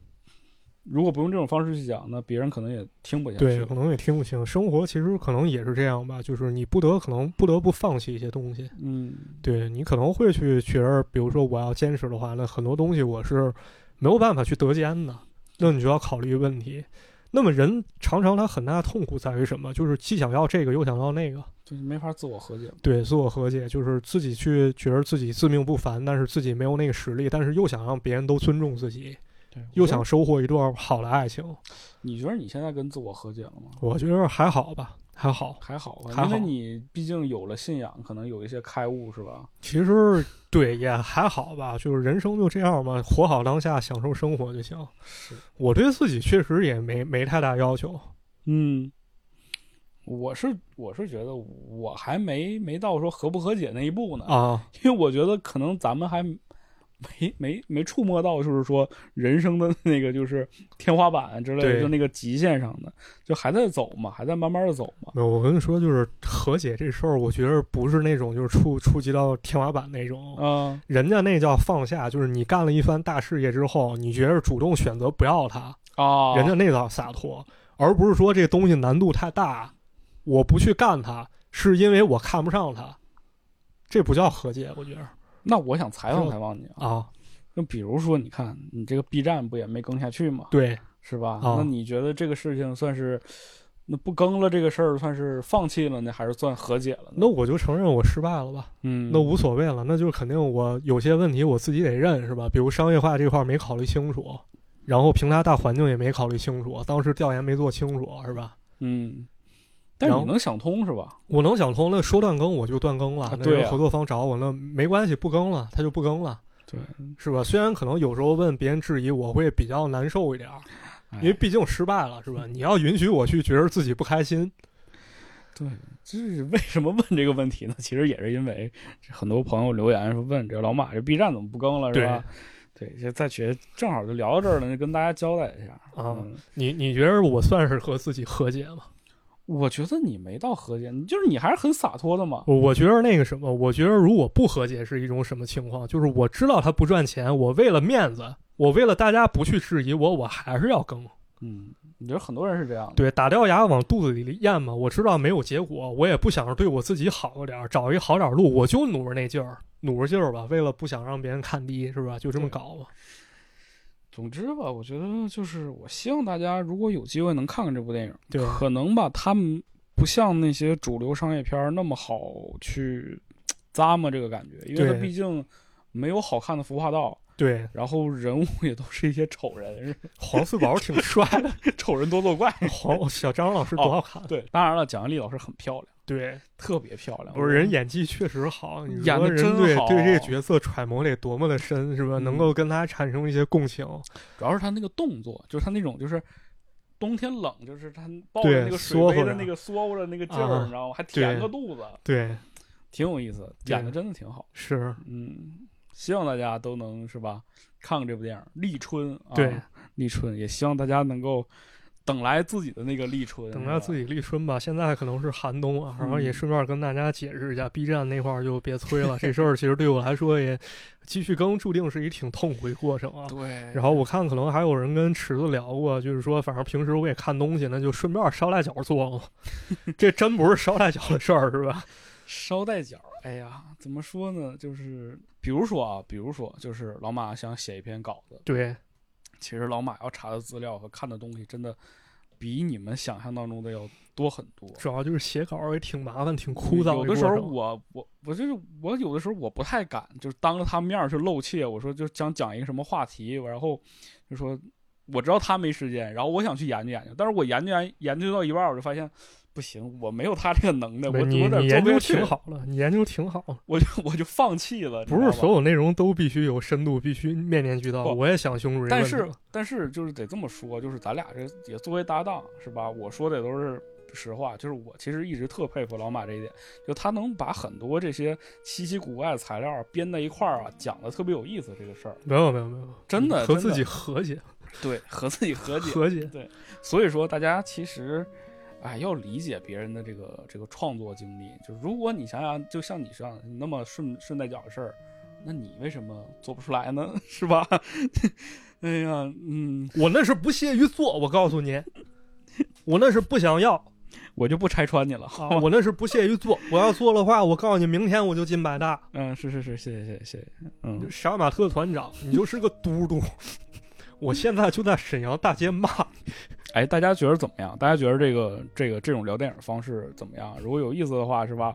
如果不用这种方式去讲，那别人可能也听不下去。对，可能也听不清。生活其实可能也是这样吧，就是你不得可能不得不放弃一些东西。嗯，对你可能会去觉得，比如说我要坚持的话，那很多东西我是没有办法去得兼的，那你就要考虑问题。那么人常常他很大的痛苦在于什么？就是既想要这个，又想要那个。就是没法自我和解。对，自我和解就是自己去觉得自己自命不凡，但是自己没有那个实力，但是又想让别人都尊重自己，对，又想收获一段好的爱情。你觉得你现在跟自我和解了吗？我觉得还好吧，还好。还好因为你毕竟有了信仰，可能有一些开悟，是吧？其实对也还好吧，就是人生就这样嘛，活好当下，享受生活就行。是，我对自己确实也没没太大要求。嗯，我是我是觉得我还没没到说和不和解那一步呢，啊，因为我觉得可能咱们还没没没触摸到，就是说人生的那个就是天花板之类的，就那个极限上的，就还在走嘛，还在慢慢的走嘛。我跟你说，就是和解这事儿，我觉得不是那种就是触触及到天花板那种，嗯、人家那叫放下，就是你干了一番大事业之后，你觉得主动选择不要它，啊，人家那叫洒脱，而不是说这东西难度太大，我不去干它，是因为我看不上它，这不叫和解，我觉得那我想采访采访你啊，啊，就比如说你看你这个 B 站不也没更下去吗，对，是吧？啊那你觉得这个事情算是那不更了这个事儿算是放弃了呢，还是算和解了呢？那我就承认我失败了吧。嗯，那无所谓了，那就是肯定我有些问题我自己得认，是吧？比如商业化这块儿没考虑清楚，然后平台大环境也没考虑清楚，当时调研没做清楚，是吧？嗯，但是你能想通是吧？我能想通，那说断更我就断更了，啊对合作方找我，那没关系，不更了，他就不更了，对，是吧？虽然可能有时候问别人质疑，我会比较难受一点因为毕竟失败了，是吧？你要允许我去觉得自己不开心，对，就是为什么问这个问题呢？其实也是因为很多朋友留言说问这老马这 B 站怎么不更了是吧？对，就在学正好就聊到这儿了，就跟大家交代一下啊嗯你你觉得我算是和自己和解吗？我觉得你没到和解，你就是你还是很洒脱的嘛。我我觉得那个什么，我觉得如果不和解是一种什么情况？就是我知道他不赚钱，我为了面子，我为了大家不去质疑我，我还是要更。嗯，你觉得很多人是这样的。对，打掉牙往肚子里咽嘛。我知道没有结果，我也不想着对我自己好点儿，找一好点儿路，我就努着那劲儿，努着劲儿吧。为了不想让别人看低，是吧？就这么搞吧。总之吧，我觉得就是我希望大家如果有机会能看看这部电影，对可能吧，他们不像那些主流商业片那么好去咂摸这个感觉，因为它对毕竟没有好看的服化道，对，然后人物也都是一些丑人，黄四宝挺帅的，丑人多作怪。黄小张老师多好看。对，当然了，蒋雯丽老师很漂亮，对，特别漂亮。不是人演技确实好，你演得说人真好对对这个角色揣摩得多么的深，是吧？嗯能够跟他产生一些共情。主要是他那个动作，就是他那种就是。冬天冷，就是他抱着那个水杯的那个缩着那个劲儿，啊你知道吗？还舔对个肚子，对，挺有意思，演的真的挺好。是，嗯，希望大家都能是吧，看看这部电影《立春》啊，对，立春，也希望大家能够等来自己的那个立春，等来自己立春吧。现在可能是寒冬啊，然后也嗯顺便跟大家解释一下，B 站那块儿就别催了，这事儿其实对我来说也继续更，注定是一挺痛苦的过程啊。对，然后我看可能还有人跟池子聊过，就是说反正平时我也看东西，那就顺便捎带脚做了。这真不是捎带脚的事儿，是吧？捎带脚，哎呀，怎么说呢？就是比如说啊，比如说，就是老马想写一篇稿子，对，其实老马要查的资料和看的东西真的比你们想象当中的要多很多。主要就是写稿也挺麻烦，挺枯燥有的时候我我我就是我有的时候我不太敢，就是当着他面儿去露怯。我说就想讲一个什么话题，然后就说我知道他没时间，然后我想去研究研究，但是我研究研研究到一半儿，我就发现不行，我没有他这个能耐，我你你研究挺，好了，你研究挺好。我就我就放弃了。不是所有，内容都必须有深度，必须面面俱到。我也想胸入这但是但是就是得这么说，就是咱俩这也作为搭档是吧？我说的也都是。实话，就是我其实一直特佩服老马这一点，就他能把很多这些稀奇古怪的材料编在一块儿啊，讲的特别有意思。这个事儿没有没有没有，真的和自己和解对和自己和解，和解。对所以说，大家其实，哎，要理解别人的这个这个创作经历。就如果你想想，就像你这样那么顺顺带脚的事儿，那你为什么做不出来呢？是吧？哎呀，嗯，我那是不屑于做，我告诉你，我那是不想要我就不拆穿你了。啊，我那是不屑于做。我要做的话，我告诉你，明天我就进百大。嗯，是是是，谢谢谢谢谢谢。嗯，杀马特团长，你就是个嘟嘟。我现在就在沈阳大街骂你。哎，大家觉得怎么样？大家觉得这个这个这种聊电影方式怎么样？如果有意思的话，是吧？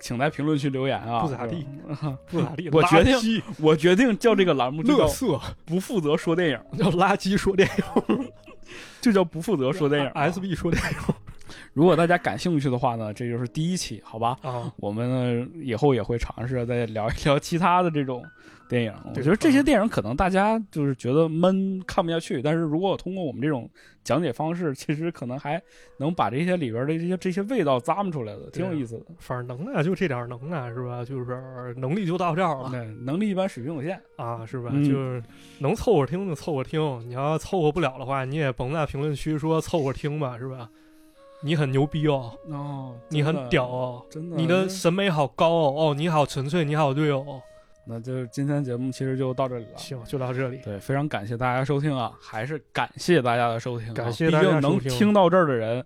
请在评论区留言啊。不咋地 不咋地，我决定我决定叫这个栏目叫乐色，不负责说电影，叫垃圾说电影就叫不负责说电影啊。，SB 说电影如果大家感兴趣的话呢，这就是第一期，好吧？啊。我们呢以后也会尝试再聊一聊其他的这种电影。我觉得这些电影可能大家就是觉得闷看不下去，但是如果我通过我们这种讲解方式，其实可能还能把这些里边的这些这些味道咂摸出来的，挺有意思的。反正能耐就这点能耐是吧？就是能力就到这儿了对，能力一般，水平有限。啊，是吧？嗯就是能凑合听就凑合听，你要凑合不了的话，你也甭在评论区说凑合听吧，是吧？你很牛逼哦，哦，你很屌哦，真的。你的审美好高哦，哦，你好纯粹，你好对哦。那就是今天节目其实就到这里了。行，就到这里。对，非常感谢大家收听啊，还是感谢大家的收听啊、感谢大家毕竟能听听到这儿的人，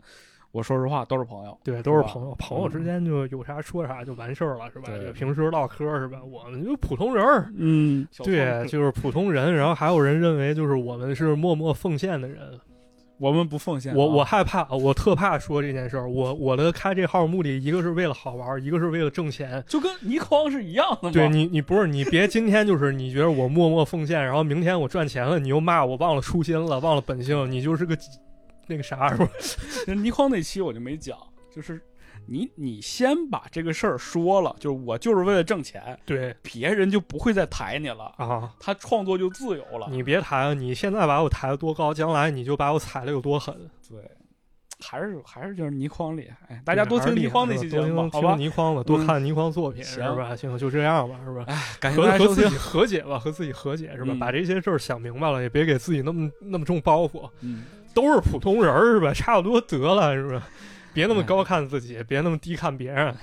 我说实话都是朋友。对，都是朋友，朋友之间就有啥说啥就完事儿了，是吧？对就平时唠嗑是吧？我们就普通人儿，嗯，对，就是普通人。然后还有人认为就是我们是默默奉献的人，我们不奉献啊、我我害怕，我特怕说这件事儿。我我的开这号目的，一个是为了好玩儿，一个是为了挣钱。就跟倪匡是一样的嘛。对你，你不是你别今天就是你觉得我默默奉献，然后明天我赚钱了，你又骂我忘了初心了，忘了本性，你就是个那个啥是吧？倪匡那期我就没讲，就是你你先把这个事儿说了，就是我就是为了挣钱，对别人就不会再抬你了，啊，他创作就自由了。你别抬了，你现在把我抬得多高，将来你就把我踩得有多狠。对，还是还是就是倪匡厉害，哎，大家多听倪匡那是吧多期节目好吧？倪匡吧，多嗯看倪匡作品行是吧？行，就这样吧，是吧？哎，感谢和大家和自己。和解吧，和自己和解是吧？嗯把这些事儿想明白了，也别给自己那么那么重包袱。嗯，都是普通人儿是吧？差不多得了是吧？别那么哎高看自己，别那么低看别人，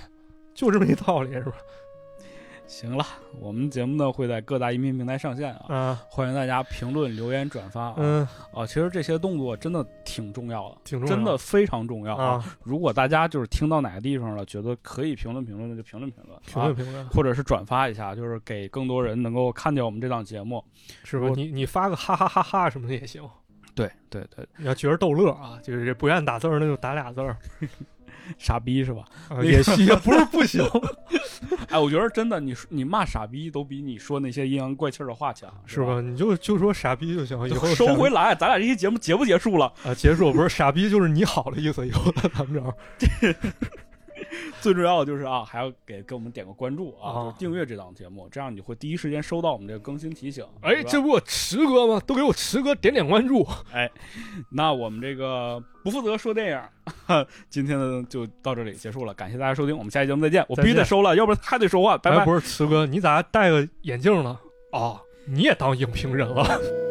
就这么一道理是吧？行了，我们节目呢会在各大音频平台上线啊，啊，欢迎大家评论、留言、转发啊。嗯，啊，其实这些动作真的挺重要的，挺重要真的非常重要啊，如果大家就是听到哪个地方了，觉得可以评论评论的就评论评论，评论啊，评论或者是转发一下，就是给更多人能够看见我们这档节目。是吧？我你你发个哈哈哈哈什么的也行。对对对，你要觉得逗乐啊，就是这不愿打字儿那就打俩字儿 傻逼是吧？啊，也行，也不是不行，哎，我觉得真的，你说你骂傻逼都比你说那些阴阳怪气的话强，吧？是吧？你就就说傻逼就行，以后收回来，咱俩这期节目结不结束了？啊，结束不是傻逼就是你好的意思，以后咱们这儿 最重要的就是啊，还要给给我们点个关注啊，啊就是订阅这档节目，这样你会第一时间收到我们这个更新提醒。哎，这不我池哥吗？都给我池哥点点关注。哎那我们这个不负责说电影，今天呢就到这里结束了，感谢大家收听，我们下期节目再见。我必须得收了，要不然还得说话，拜拜哎，。不是池哥，你咋戴个眼镜呢？哦，你也当影评人了？